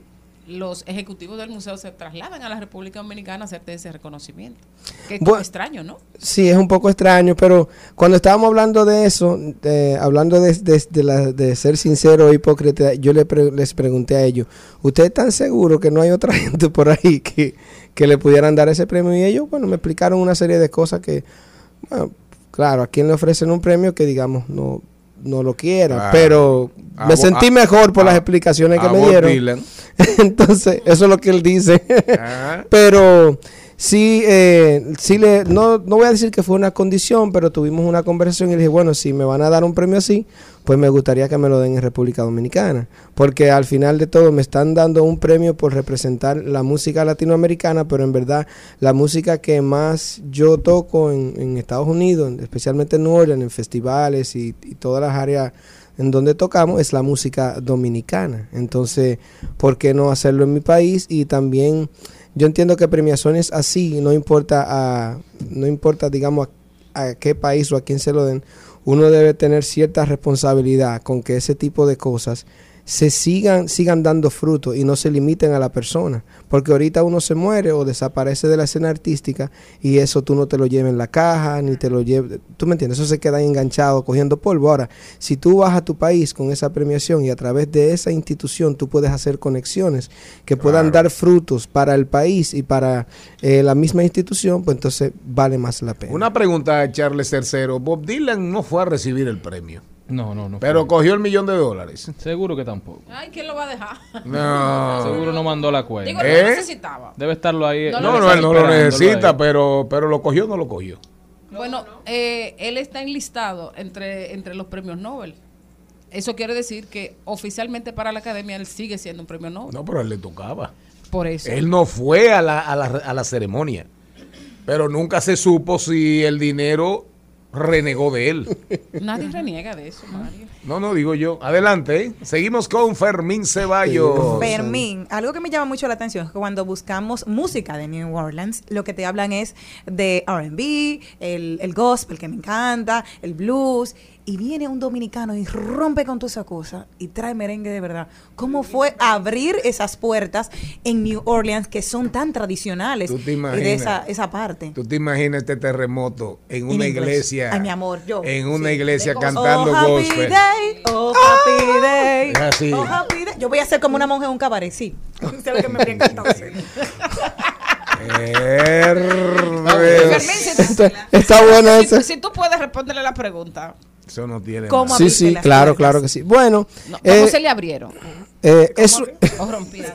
los ejecutivos del museo se trasladan a la República Dominicana a hacerte ese reconocimiento. Que es extraño, ¿no? Sí, es un poco extraño, pero cuando estábamos hablando de eso, eh, hablando de, de- de la- de ser sincero e hipócrita, yo le pre- les pregunté a ellos, ¿ustedes están seguros que no hay otra gente por ahí que, que le pudieran dar ese premio? Y ellos, bueno, me explicaron una serie de cosas que, bueno, claro, a quién le ofrecen un premio que digamos no no lo quiera, pero me sentí a- mejor por a- las explicaciones que me dieron. Dylan. Entonces, eso es lo que él dice. Ah. Pero sí, eh, sí le, no, no voy a decir que fue una condición, pero tuvimos una conversación y le dije, bueno, si me van a dar un premio así, pues me gustaría que me lo den en República Dominicana, porque al final de todo me están dando un premio por representar la música latinoamericana, pero en verdad la música que más yo toco en, Estados Unidos, especialmente en New Orleans, en festivales y, y todas las áreas en donde tocamos es la música dominicana. Entonces, ¿por qué no hacerlo en mi país? Y también yo entiendo que premiaciones así, no importa a, no importa, digamos, a, a qué país o a quién se lo den, uno debe tener cierta responsabilidad con que ese tipo de cosas se sigan, sigan dando fruto y no se limiten a la persona. Porque ahorita uno se muere o desaparece de la escena artística y eso tú no te lo lleves en la caja, ni te lo lleves, tú me entiendes, eso se queda ahí enganchado cogiendo polvo. Ahora, si tú vas a tu país con esa premiación y a través de esa institución tú puedes hacer conexiones que puedan dar frutos para el país y para eh, la misma institución, pues entonces vale más la pena. Una pregunta a Charles Tercero. Bob Dylan no fue a recibir el premio. No, no, no. Pero cogió el millón de dólares. Seguro que tampoco. Ay, ¿quién lo va a dejar? No. Seguro no mandó la cuenta. Digo, no ¿Eh? necesitaba. Debe estarlo ahí. No No, él no lo necesita, pero, pero lo cogió o no lo cogió. Bueno, eh, él está enlistado entre, entre los premios Nobel. Eso quiere decir que oficialmente para la academia él sigue siendo un premio Nobel. No, pero él le tocaba. Por eso. Él no fue a la, a la, a la ceremonia. Pero nunca se supo si el dinero renegó de él. Nadie reniega de eso, Mario. No, no, digo yo. Adelante. ¿eh? Seguimos con Fermín Ceballos. Fermín, algo que me llama mucho la atención es que cuando buscamos música de New Orleans, lo que te hablan es de RB, el, el gospel que me encanta, el blues, y viene un dominicano y rompe con toda esa cosa y trae merengue de verdad. ¿Cómo fue abrir esas puertas en New Orleans que son tan tradicionales ¿Tú te y de imaginas? esa, esa parte? ¿Tú te imaginas este terremoto en una En iglesia? Ay, mi amor, yo. En una Sí. iglesia De cantando oh, happy gospel. day, oh, happy day. Es así. Oh, happy day. Yo voy a ser como una monja en un cabaret, sí. ¿Sabes que me habría encantado tú- Está bueno si-. Si tú puedes responderle la pregunta. Eso no tiene ¿Cómo. Sí, sí, claro, puertas? claro que sí. Bueno, No, eh, ¿Cómo se le abrieron? eh, eso, ¿O rompieron?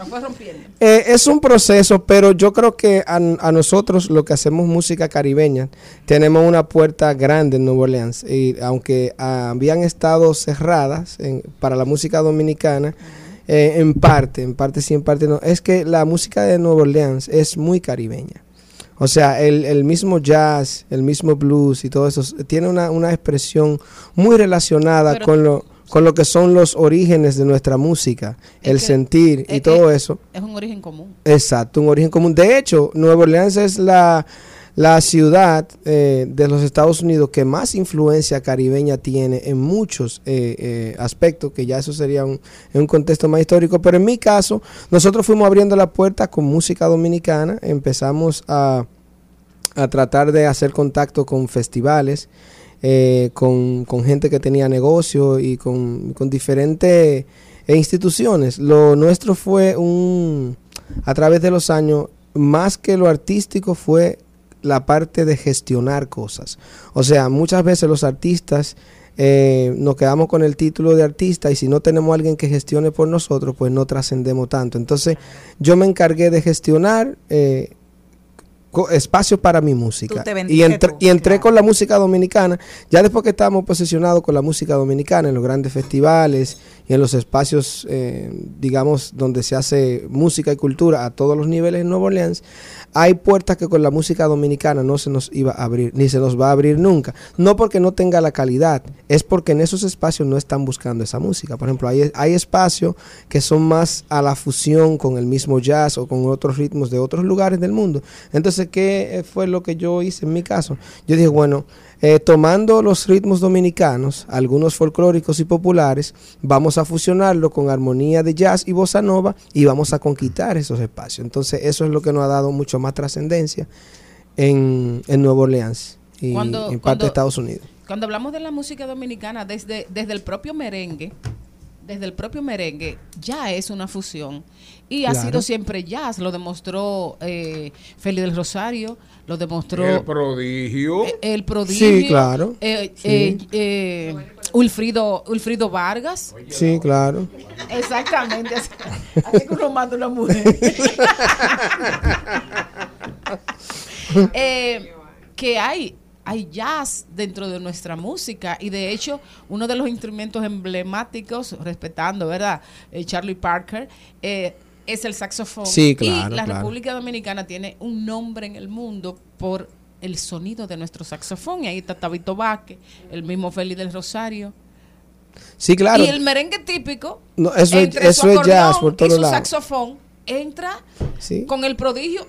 ¿O fue rompiendo? Eh, es un proceso, pero yo creo que a, a nosotros, lo que hacemos música caribeña, tenemos una puerta grande en Nueva Orleans. Y aunque ah, habían estado cerradas en- para la música dominicana, eh, en parte, en parte sí, en parte no, es que la música de Nueva Orleans es muy caribeña. O sea, el, el mismo jazz, el mismo blues y todo eso, tiene una, una expresión muy relacionada Pero- con lo, con lo que son los orígenes de nuestra música, el que- sentir y todo eso. Es un origen común. Exacto, un origen común. De hecho, Nueva Orleans es la, la ciudad eh, de los Estados Unidos que más influencia caribeña tiene en muchos eh, eh, aspectos, que ya eso sería un, un contexto más histórico. Pero en mi caso, nosotros fuimos abriendo la puerta con música dominicana, empezamos a, a tratar de hacer contacto con festivales. con, con gente que tenía negocio y con, con diferentes instituciones. Lo nuestro fue un, a través de los años, más que lo artístico, fue la parte de gestionar cosas. O sea, muchas veces los artistas eh, nos quedamos con el título de artista y si no tenemos a alguien que gestione por nosotros, pues no trascendemos tanto. Entonces, yo me encargué de gestionar eh, co- espacio para mi música. Y, tú, y entré con la música dominicana. Ya después que estábamos posicionados con la música dominicana en los grandes festivales y en los espacios, eh, digamos, donde se hace música y cultura a todos los niveles en Nueva Orleans, hay puertas que con la música dominicana no se nos iba a abrir, ni se nos va a abrir nunca. No porque no tenga la calidad, es porque en esos espacios no están buscando esa música. Por ejemplo, hay, hay espacios que son más a la fusión con el mismo jazz o con otros ritmos de otros lugares del mundo. Entonces, ¿qué fue lo que yo hice en mi caso? Yo dije, bueno, eh, tomando los ritmos dominicanos, algunos folclóricos y populares, vamos a fusionarlo con armonía de jazz y bossa nova y vamos a conquistar esos espacios. Entonces, eso es lo que nos ha dado mucho más trascendencia en, en Nueva Orleans y Cuando- en parte cuando- de Estados Unidos. Cuando hablamos de la música dominicana, desde, desde el propio merengue, desde el propio merengue, ya es una fusión. Y ha sido siempre jazz, lo demostró eh, Félix del Rosario, lo demostró El prodigio. eh, el prodigio. Sí, claro. eh, Sí. eh, eh, Ulfrido, Ulfrido Vargas. Sí, claro. Exactamente. Así, así que uno manda una mujer. eh, que hay hay jazz dentro de nuestra música y de hecho uno de los instrumentos emblemáticos, respetando, ¿verdad? Eh, Charlie Parker, eh, es el saxofón. Sí, y claro, la claro. República Dominicana tiene un nombre en el mundo por el sonido de nuestro saxofón. Y ahí está Tabito Vázquez, el mismo Félix del Rosario. Sí, claro. Y el merengue típico, No, eso es- entre eso su es jazz por y todos su saxofón, entra Sí. con el prodigio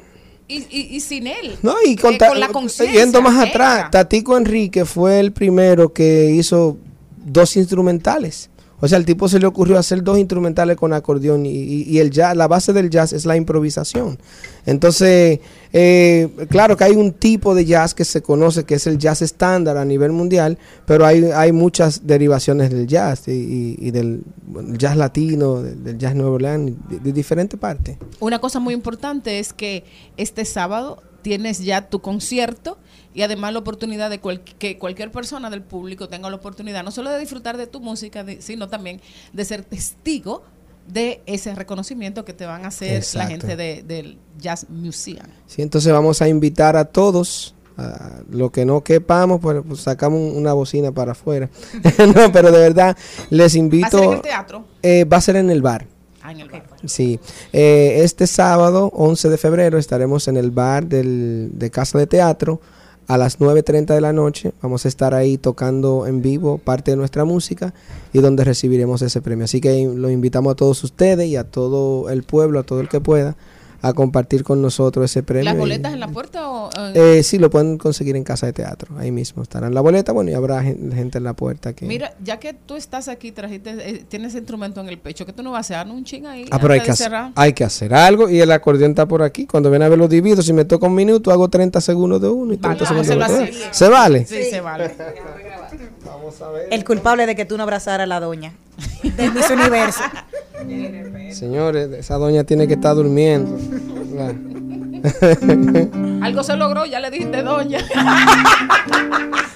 y, y- y sin él. No, y con, Eh, con la conciencia. yendo más atrás, Tatico Enrique fue el primero que hizo dos instrumentales. O sea, al tipo se le ocurrió hacer dos instrumentales con acordeón y, y- el jazz, la base del jazz es la improvisación. Entonces, eh, claro que hay un tipo de jazz que se conoce que es el jazz estándar a nivel mundial, pero hay, hay muchas derivaciones del jazz y, del jazz latino, del, jazz Nueva Orleans, de diferentes partes. Una cosa muy importante es que este sábado tienes ya tu concierto y además la oportunidad de cual- que cualquier persona del público tenga la oportunidad no solo de disfrutar de tu música, de- sino también de ser testigo de ese reconocimiento que te van a hacer la gente de- del Jazz Museum. Sí, entonces vamos a invitar a todos. A lo que no quepamos, pues, pues, sacamos un- una bocina para afuera. no, pero de verdad, les invito. ¿Va a ser en el teatro? Eh, va a ser en el bar. Ah, en el bar. Sí. Eh, este sábado, 11 de febrero, estaremos en el bar del, de Casa de Teatro a las 9.30 de la noche. Vamos a estar ahí tocando en vivo parte de nuestra música y donde recibiremos ese premio. Así que lo invitamos a todos ustedes y a todo el pueblo, a todo el que pueda, a compartir con nosotros ese premio. ¿Las y- boletas en la puerta o...? eh, sí, lo pueden conseguir en Casa de Teatro. Ahí mismo estarán la boleta. Bueno, y habrá gen- gente en la puerta que... Mira, ya que tú estás aquí, trajiste, eh, tienes instrumento en el pecho, que tú no vas a hacer un ching ahí. Ah, pero hay que, hacer, cerrar? hay que hacer algo y el acordeón está por aquí. Cuando ven a ver los dividos, si me toca un minuto, hago 30 segundos de uno y 30 Vale, segundos de otro. ¿Se vale? Sí, se vale. El culpable de que tú no abrazara a la doña de Miss Universo. Señores, esa doña tiene que estar durmiendo. Algo se logró, ya le dijiste doña.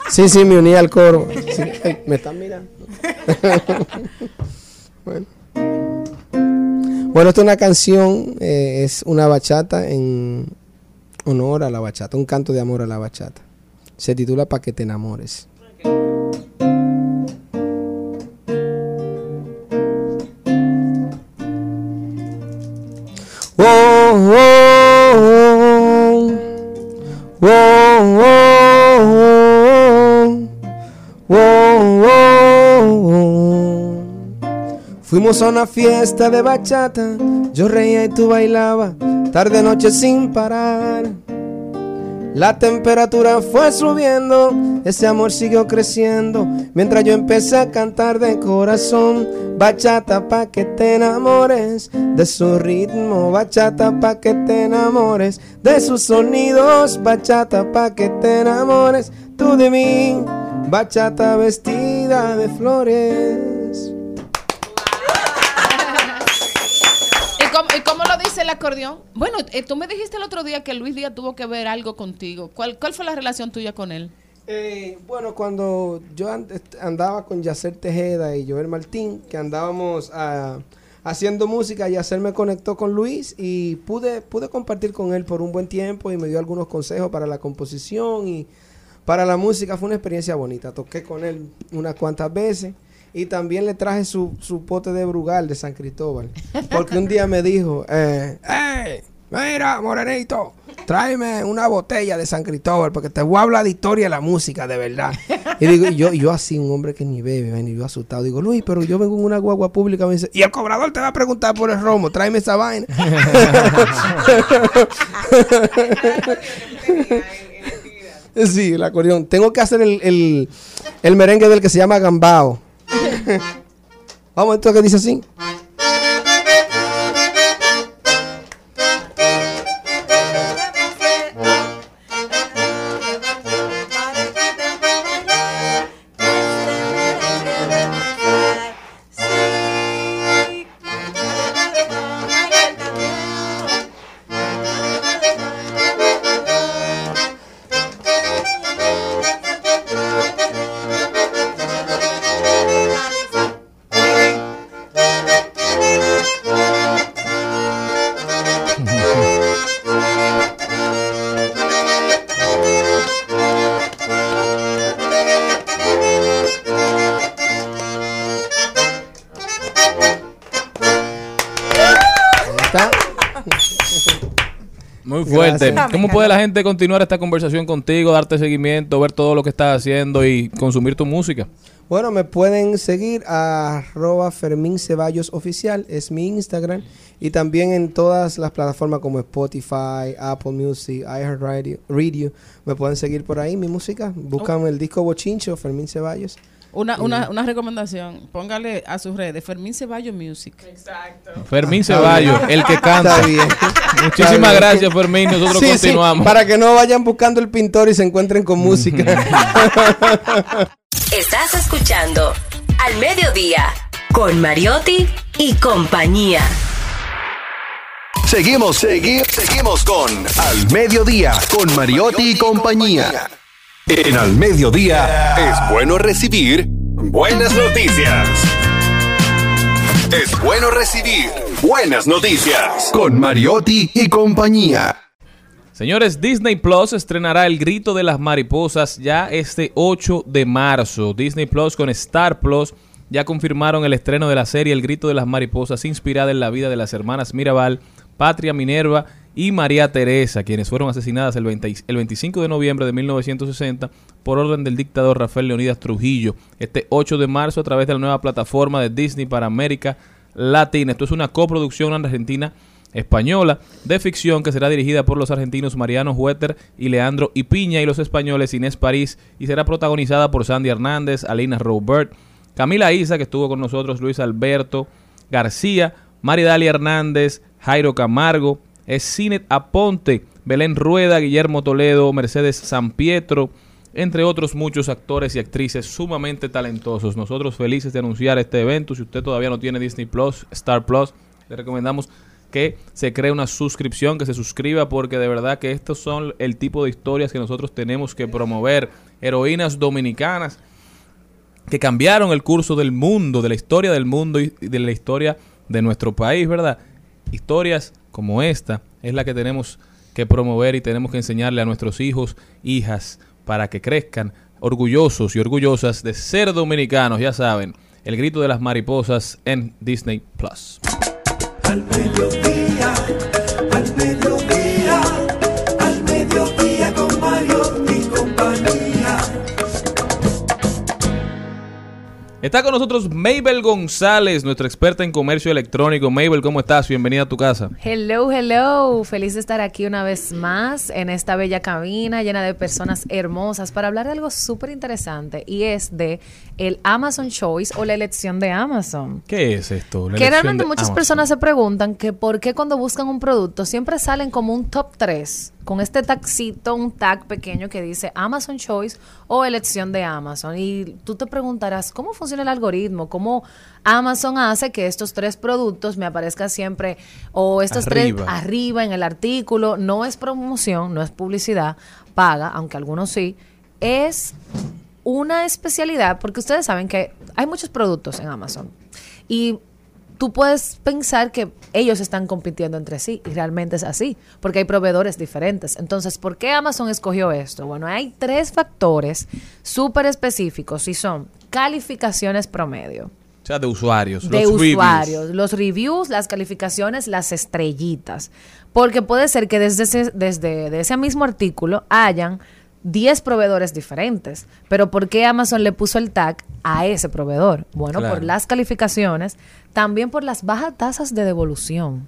sí, sí, me uní al coro. Sí, me están mirando. bueno. Bueno, esta es una canción, eh, es una bachata en honor a la bachata, un canto de amor a la bachata. Se titula Pa' que te enamores. Oh, oh, oh, oh, oh, oh, oh. Fuimos a una fiesta de bachata, yo reía y tú bailabas, tarde noche sin parar. La temperatura fue subiendo, ese amor siguió creciendo, mientras yo empecé a cantar de corazón, bachata pa' que te enamores de su ritmo, bachata pa' que te enamores de sus sonidos, bachata pa' que te enamores tú de mí, bachata vestida de flores. Acordeón? Bueno, eh, tú me dijiste el otro día que Luis Díaz tuvo que ver algo contigo. ¿Cuál, cuál fue la relación tuya con él? Eh, bueno, cuando yo andaba con Yacer Tejeda y Joel Martín, que andábamos ah, haciendo música, Yacer me conectó con Luis y pude, pude compartir con él por un buen tiempo y me dio algunos consejos para la composición y para la música. Fue una experiencia bonita. Toqué con él unas cuantas veces y también le traje su, su pote de Brugal de San Cristóbal. Porque un día me dijo, eh. Mira, Morenito, tráeme una botella de San Cristóbal porque te voy a hablar de historia de la música, de verdad. Y digo, y yo, y yo así, un hombre que ni bebe, ven, y yo asustado, digo, Luis, pero yo vengo en una guagua pública, me dice, y el cobrador te va a preguntar por el romo, tráeme esa vaina. sí, el acordeón. Tengo que hacer el, el merengue del que se llama Gambao. Vamos, esto que dice así. ¿Cómo puede la gente continuar esta conversación contigo, darte seguimiento, ver todo lo que estás haciendo y consumir tu música? Bueno, me pueden seguir a arroba Fermín Ceballos Oficial, es mi Instagram. Y también en todas las plataformas como Spotify, Apple Music, iHeartRadio, Radio, me pueden seguir por ahí, mi música. Buscan el disco Bochincho, Fermín Ceballos. Una, una, una recomendación, póngale a sus redes Fermín Ceballos Music. Exacto. Fermín bien. el que canta. Está bien. Muchísimas Está bien. gracias, Fermín. Nosotros Sí, sí, continuamos. para que no vayan buscando el pintor y se encuentren con música. Estás escuchando Al Mediodía con Mariotti y compañía. Seguimos, segui- seguimos con Al Mediodía, con Mariotti y compañía. En Al Mediodía es bueno recibir buenas noticias. Es bueno recibir buenas noticias con Mariotti y compañía. Señores, Disney Plus estrenará El Grito de las Mariposas ya este 8 de marzo. Disney Plus con Star Plus ya confirmaron el estreno de la serie El Grito de las Mariposas, inspirada en la vida de las hermanas Mirabal, Patria Minerva y María Teresa, quienes fueron asesinadas el, 20 el 25 de noviembre de 1960 por orden del dictador Rafael Leonidas Trujillo. Este 8 de marzo a través de la nueva plataforma de Disney para América Latina. Esto es una coproducción argentina española de ficción que será dirigida por los argentinos Mariano Hueter y Leandro Ipiña y los españoles Inés París y será protagonizada por Sandy Hernández, Alina Robert, Camila Isa que estuvo con nosotros, Luis Alberto García, Maridalia Hernández, Jairo Camargo, Cinet Aponte, Belén Rueda, Guillermo Toledo, Mercedes San Pietro, entre otros muchos actores y actrices sumamente talentosos. Nosotros felices de anunciar este evento. Si usted todavía no tiene Disney Plus, Star Plus, le recomendamos que se cree una suscripción, que se suscriba, porque de verdad que estos son el tipo de historias que nosotros tenemos que promover. Heroínas dominicanas que cambiaron el curso del mundo, de la historia del mundo y de la historia de nuestro país, ¿verdad? Historias como esta es la que tenemos que promover y tenemos que enseñarle a nuestros hijos, hijas, para que crezcan orgullosos y orgullosas de ser dominicanos, ya saben. El grito de las mariposas en Disney Plus. Está con nosotros Mabel González, nuestra experta en comercio electrónico. Mabel, ¿cómo estás? Bienvenida a tu casa. Hello, hello. Feliz de estar aquí una vez más en esta bella cabina llena de personas hermosas para hablar de algo súper interesante y es de el Amazon Choice o la elección de Amazon. ¿Qué es esto? La que realmente muchas Amazon. personas se preguntan que por qué cuando buscan un producto siempre salen como un top 3 con este taxito, un tag pequeño que dice Amazon Choice o elección de Amazon. Y tú te preguntarás, ¿cómo funciona el algoritmo? ¿Cómo Amazon hace que estos tres productos me aparezcan siempre o estos Arriba. tres arriba en el artículo? No es promoción, no es publicidad paga, aunque algunos sí. Es una especialidad, porque ustedes saben que hay muchos productos en Amazon. Y tú puedes pensar que ellos están compitiendo entre sí, y realmente es así, porque hay proveedores diferentes. Entonces, ¿por qué Amazon escogió esto? Bueno, hay tres factores súper específicos y son calificaciones promedio O sea, de usuarios. de los reviews. usuarios, los reviews, las calificaciones, las estrellitas. Porque puede ser que desde ese, desde de ese mismo artículo hayan 10 proveedores diferentes. Pero ¿por qué Amazon le puso el tag a ese proveedor? Bueno, Claro. por las calificaciones, también por las bajas tasas de devolución.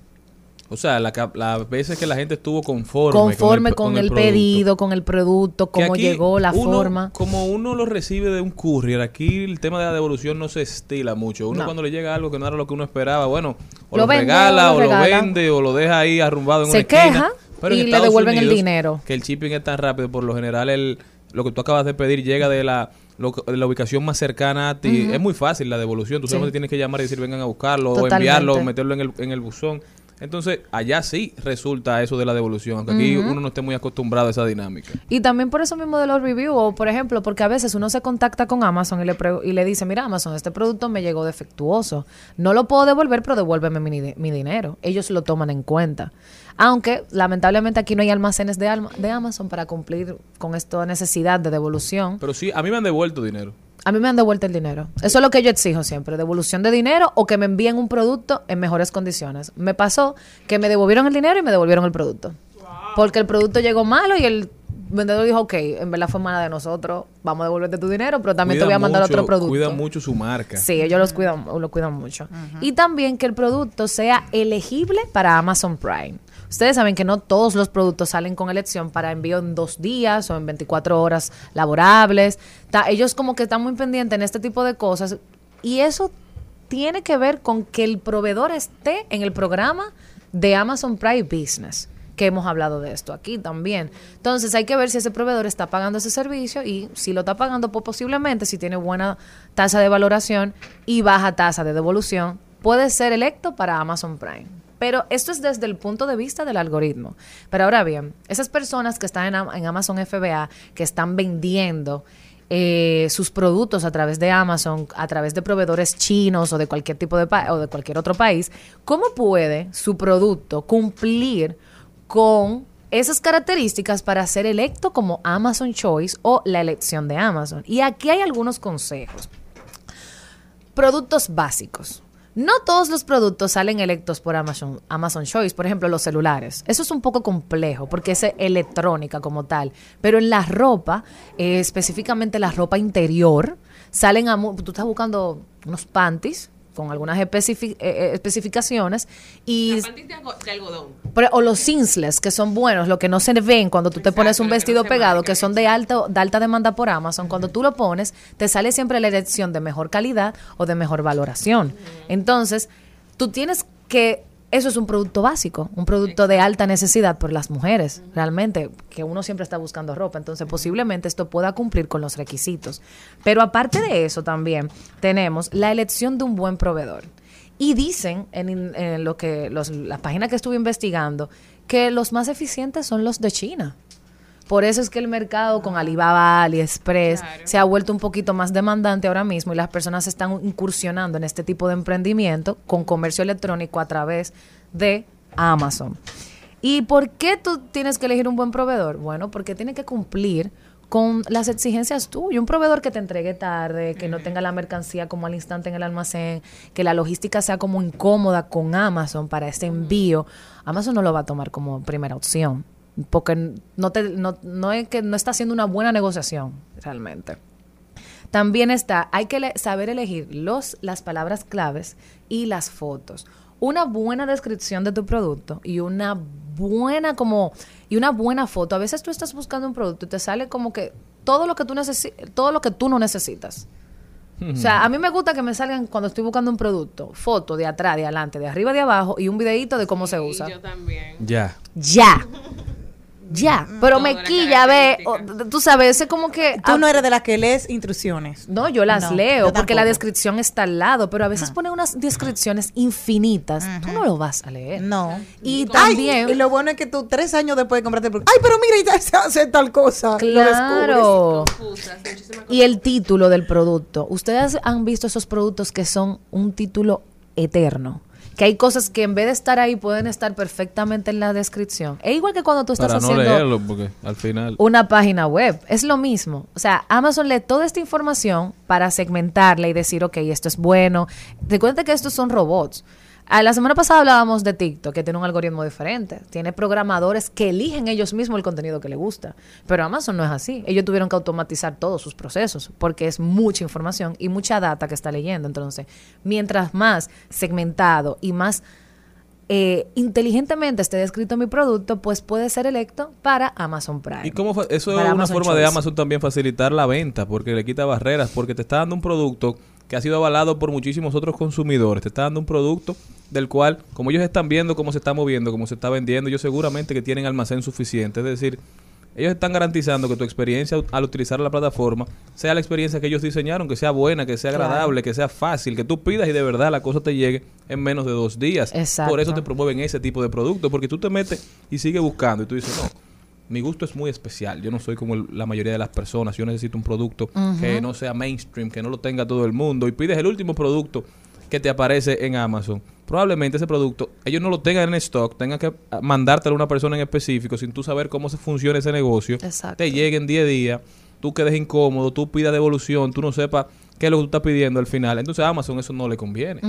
O sea, la las veces que la gente estuvo conforme. Conforme con el, pedido, con el producto, cómo llegó, la uno- forma. Como uno lo recibe de un courier, aquí el tema de la devolución no se estila mucho. Uno No. cuando le llega algo que no era lo que uno esperaba, bueno, o Lo lo, vende, regala, o lo vende, o lo deja ahí arrumbado en Se una esquina. En y le devuelven el dinero. Que el shipping es tan rápido, por lo general el, lo que tú acabas de pedir llega de la, lo- de la ubicación más cercana a ti. Es muy fácil la devolución. Tú Sí. solamente tienes que llamar y decir vengan a buscarlo, o enviarlo, o meterlo en el, en el buzón. Entonces, allá sí resulta eso de la devolución, aunque aquí uno no esté muy acostumbrado a esa dinámica. Y también por eso mismo de los reviews, o por ejemplo, porque a veces uno se contacta con Amazon y le, pre- y le dice, mira Amazon, este producto me llegó defectuoso. No lo puedo devolver, pero devuélveme mi, mi dinero. Ellos lo toman en cuenta. Aunque lamentablemente aquí no hay almacenes de, alma- de Amazon para cumplir con esta necesidad de devolución. Pero sí, a mí me han devuelto dinero. A mí me han devuelto el dinero. Eso es lo que yo exijo siempre, devolución de dinero o que me envíen un producto en mejores condiciones. Me pasó que me devolvieron el dinero y me devolvieron el producto. Porque el producto llegó malo y el vendedor dijo, ok, en verdad fue mala de nosotros, vamos a devolverte tu dinero, pero también te voy a mandar mucho- otro producto. Cuida mucho su marca. Sí, ellos los cuidan, lo cuidan mucho. Y también que el producto sea elegible para Amazon Prime. Ustedes saben que no todos los productos salen con elección para envío en dos días o en 24 horas laborables. Ellos como que están muy pendientes en este tipo de cosas. Y eso tiene que ver con que el proveedor esté en el programa de Amazon Prime Business que hemos hablado de esto aquí también. Entonces hay que ver si ese proveedor está pagando ese servicio y si lo está pagando, pues posiblemente si tiene buena tasa de valoración y baja tasa de devolución, puede ser electo para Amazon Prime. Pero esto es desde el punto de vista del algoritmo. Pero ahora bien, esas personas que están en, Am- en Amazon FBA, que están vendiendo eh, sus productos a través de Amazon, a través de proveedores chinos o de cualquier tipo de o de cualquier otro país, ¿cómo puede su producto cumplir con esas características para ser electo como Amazon Choice o la elección de Amazon? Y aquí hay algunos consejos. Productos básicos. No todos los productos salen electos por Amazon, Amazon Choice, por ejemplo, los celulares. Eso es un poco complejo porque es electrónica como tal. Pero en la ropa, eh, específicamente la ropa interior, salen a... Tú estás buscando unos panties con algunas especifi- eh, eh, especificaciones y de, algo- de algodón. pero- o los cinsless, que son buenos, lo que no se ven cuando tú te pones un vestido pegado, que son de alta, de alta demanda por Amazon, cuando tú lo pones, te sale siempre la elección de mejor calidad o de mejor valoración. Entonces, tú tienes que, eso es un producto básico, un producto de alta necesidad por las mujeres, realmente, que uno siempre está buscando ropa, entonces posiblemente esto pueda cumplir con los requisitos. Pero aparte de eso también tenemos la elección de un buen proveedor. Y dicen en, en lo que los, las páginas que estuve investigando que los más eficientes son los de China. Por eso es que el mercado con Alibaba, AliExpress se ha vuelto un poquito más demandante ahora mismo y las personas están incursionando en este tipo de emprendimiento con comercio electrónico a través de Amazon. ¿Y por qué tú tienes que elegir un buen proveedor? Bueno, porque tiene que cumplir con las exigencias tuyas. Un proveedor que te entregue tarde, que no tenga la mercancía como al instante en el almacén, que la logística sea como incómoda con Amazon para este envío. Amazon no lo va a tomar como primera opción, porque no, te, no, no es que no está haciendo una buena negociación realmente. También está, hay que saber elegir los, las palabras claves y las fotos. Una buena descripción de tu producto y una buena como y una buena foto. A veces tú estás buscando un producto y te sale como que todo lo que tú necesi- todo lo que tú no necesitas. O sea, a mí me gusta que me salgan cuando estoy buscando un producto, foto de atrás, de adelante, de arriba, de abajo y un videito de cómo se usa. Yo también. Ya. Ya. Ya, pero me quilla, ve, o- tú sabes, es como que... Tú no eres de las que lees instrucciones. No, yo las No, leo yo porque la descripción está al lado, pero a veces ponen unas descripciones infinitas. Tú no lo vas a leer. No. Y Ay, también... y lo bueno es que tú tres años después de comprarte el producto, ay, pero mira, y ya se hace tal cosa. Lo Claro. descubres. Y el título del producto. Ustedes han visto esos productos que son un título eterno. Que hay cosas que en vez de estar ahí pueden estar perfectamente en la descripción. Es igual que cuando tú estás Para no haciendo leerlo, porque al final. una página web. Es lo mismo. O sea, Amazon lee toda esta información para segmentarla y decir, ok, esto es bueno. Recuerda que estos son robots. A la semana pasada hablábamos de TikTok, que tiene un algoritmo diferente. Tiene programadores que eligen ellos mismos el contenido que les gusta. Pero Amazon no es así. Ellos tuvieron que automatizar todos sus procesos porque es mucha información y mucha data que está leyendo. Entonces, mientras más segmentado y más eh, inteligentemente esté descrito mi producto, pues puede ser electo para Amazon Prime. ¿Y cómo eso es una Amazon forma de. Amazon también facilitar la venta, porque le quita barreras, porque te está dando un producto que ha sido avalado por muchísimos otros consumidores, te está dando un producto del cual, como ellos están viendo cómo se está moviendo, cómo se está vendiendo, ellos seguramente que tienen almacén suficiente, es decir, ellos están garantizando que tu experiencia al utilizar la plataforma sea la experiencia que ellos diseñaron, que sea buena, que sea Claro. agradable, que sea fácil, que tú pidas y de verdad la cosa te llegue en menos de dos días. Exacto. Por eso te promueven ese tipo de productos, porque tú te metes y sigues buscando y tú dices, no, mi gusto es muy especial. Yo no soy como el- la mayoría de las personas. Yo necesito un producto que no sea mainstream, que no lo tenga todo el mundo. Y pides el último producto que te aparece en Amazon. Probablemente ese producto ellos no lo tengan en stock, tengan que mandártelo a una persona en específico sin tú saber cómo se funciona ese negocio. Exacto. Te llegue en 10 días, tú quedes incómodo, tú pidas devolución, tú no sepas qué es lo que tú estás pidiendo al final. Entonces a Amazon eso no le conviene.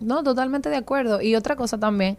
No, totalmente de acuerdo. Y otra cosa también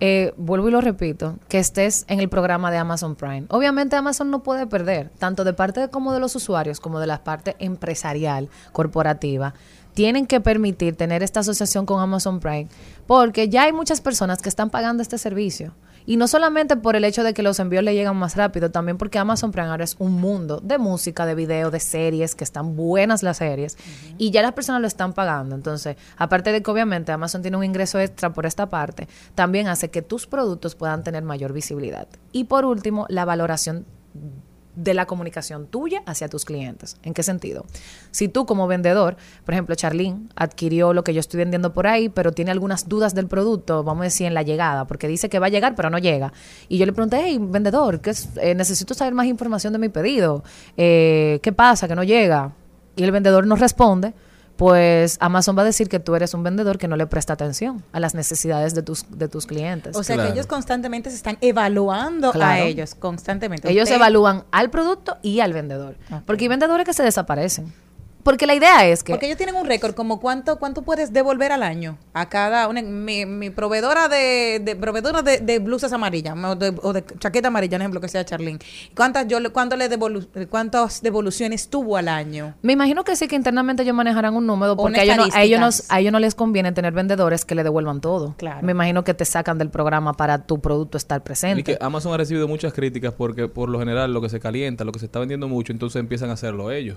eh, vuelvo y lo repito, que estés en el programa de Amazon Prime. Obviamente Amazon no puede perder, tanto de parte de- como de los usuarios, como de la parte empresarial, corporativa. Tienen que permitir tener esta asociación con Amazon Prime, porque ya hay muchas personas que están pagando este servicio. Y no solamente por el hecho de que los envíos le llegan más rápido, también porque Amazon Prime ahora es un mundo de música, de video, de series, que están buenas las series, y ya las personas lo están pagando. Entonces, aparte de que obviamente Amazon tiene un ingreso extra por esta parte, también hace que tus productos puedan tener mayor visibilidad. Y por último, la valoración de la comunicación tuya hacia tus clientes. ¿En qué sentido? Si tú como vendedor, por ejemplo, Charlene adquirió lo que yo estoy vendiendo por ahí, pero tiene algunas dudas del producto, vamos a decir en la llegada, porque dice que va a llegar, pero no llega. Y yo le pregunté, hey, vendedor, ¿qué es? Eh, necesito saber más información de mi pedido. Eh, ¿Qué pasa? Que no llega. Y el vendedor no responde. Pues Amazon va a decir que tú eres un vendedor que no le presta atención a las necesidades de tus, de tus clientes. O sea que ellos constantemente se están evaluando a ellos, constantemente. Ellos Usted- evalúan al producto y al vendedor. Porque hay vendedores que se desaparecen. Porque la idea es que... Porque ellos tienen un récord, como cuánto cuánto puedes devolver al año a cada una, mi, mi proveedora de, de proveedora de, de blusas amarillas o de, o de chaqueta amarilla, por ejemplo, que sea Charlene. ¿Cuántas yo le- cuánto le devolu- cuántas devoluciones tuvo al año? Me imagino que sí que internamente ellos manejarán un número porque a ellos, no, a, ellos no, estadísticas. a ellos no les conviene tener vendedores que le devuelvan todo. Me imagino que te sacan del programa para tu producto estar presente. Y que Amazon ha recibido muchas críticas porque por lo general lo que se calienta, lo que se está vendiendo mucho, entonces empiezan a hacerlo ellos.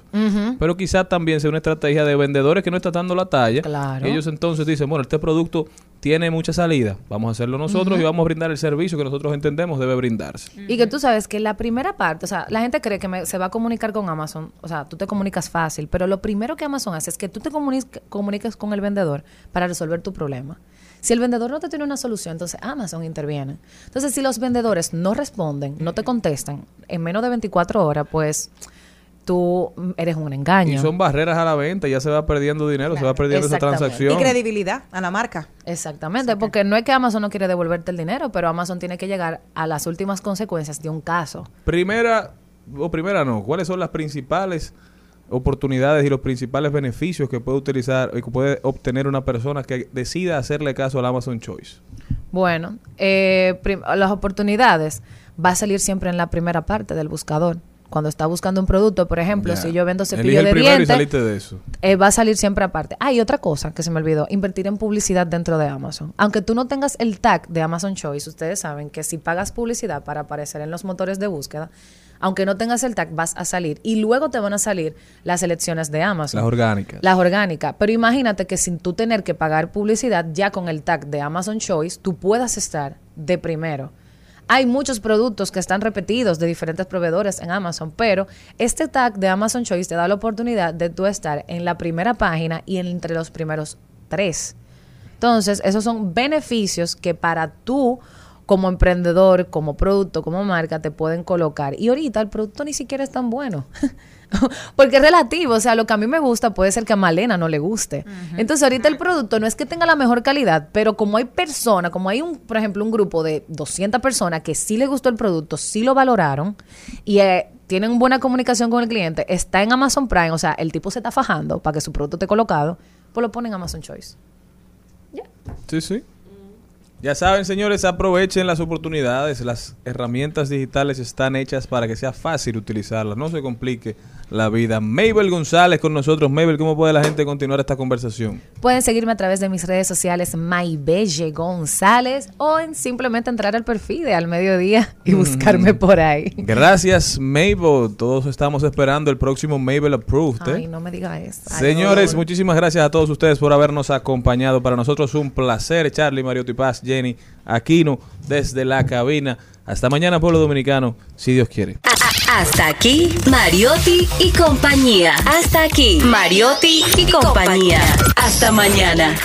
Pero quizás también sea una estrategia de vendedores que no está dando la talla. Claro. Ellos entonces dicen, bueno, este producto tiene mucha salida, vamos a hacerlo nosotros y vamos a brindar el servicio que nosotros entendemos debe brindarse. Y que tú sabes que la primera parte, o sea, la gente cree que me- se va a comunicar con Amazon, o sea, tú te comunicas fácil, pero lo primero que Amazon hace es que tú te comunic- comuniques con el vendedor para resolver tu problema. Si el vendedor no te tiene una solución, entonces Amazon interviene. Entonces, si los vendedores no responden, no te contestan en menos de 24 horas, pues tú eres un engaño. Y son barreras a la venta, ya se va perdiendo dinero, se va perdiendo esa Exactamente. transacción. Y credibilidad a la marca. Exactamente, porque no es que Amazon no quiere devolverte el dinero, pero Amazon tiene que llegar a las últimas consecuencias de un caso. Primera, o primera no, ¿cuáles son las principales oportunidades y los principales beneficios que puede utilizar y que puede obtener una persona que decida hacerle caso al Amazon Choice? Bueno, eh, las oportunidades va a salir siempre en la primera parte del buscador. Cuando está buscando un producto, por ejemplo, si yo vendo Elige cepillo el de dientes, saliste de eso. eh, va a salir siempre aparte. Ah, y otra cosa que se me olvidó, invertir en publicidad dentro de Amazon. Aunque tú no tengas el tag de Amazon Choice, ustedes saben que si pagas publicidad para aparecer en los motores de búsqueda, aunque no tengas el tag, vas a salir. Y luego te van a salir las selecciones de Amazon. Las orgánicas. Las orgánicas. Pero imagínate que sin tú tener que pagar publicidad, ya con el tag de Amazon Choice, tú puedas estar de primero. Hay muchos productos que están repetidos de diferentes proveedores en Amazon, pero este tag de Amazon Choice te da la oportunidad de tú estar en la primera página y en- entre los primeros tres. Entonces, esos son beneficios que para tú, como emprendedor, como producto, como marca, te pueden colocar. Y ahorita el producto ni siquiera es tan bueno. Porque es relativo, o sea, lo que a mí me gusta puede ser que a Malena no le guste. Entonces, ahorita el producto no es que tenga la mejor calidad, pero como hay personas, como hay un, por ejemplo, un grupo de 200 personas que sí le gustó el producto, sí lo valoraron y eh, tienen buena comunicación con el cliente, está en Amazon Prime, o sea, el tipo se está fajando para que su producto esté colocado, pues lo ponen en Amazon Choice. Sí, sí. Ya saben, señores, aprovechen las oportunidades. Las herramientas digitales están hechas para que sea fácil utilizarlas. No se complique la vida. Mabel González con nosotros. Mabel, ¿cómo puede la gente continuar esta conversación? Pueden seguirme a través de mis redes sociales, Maybelle González, o en simplemente entrar al perfil de Al Mediodía y buscarme por ahí. Gracias, Mabel. Todos estamos esperando el próximo Mabel Approved. ¿eh? Ay, no me diga eso. Señores, muchísimas gracias a todos ustedes por habernos acompañado. Para nosotros un placer, Charlie, Mariotti Paz, Jenny, Aquino, desde la cabina. Hasta mañana, pueblo dominicano, si Dios quiere. Hasta aquí, Mariotti y compañía. Hasta aquí, Mariotti y compañía. Hasta mañana.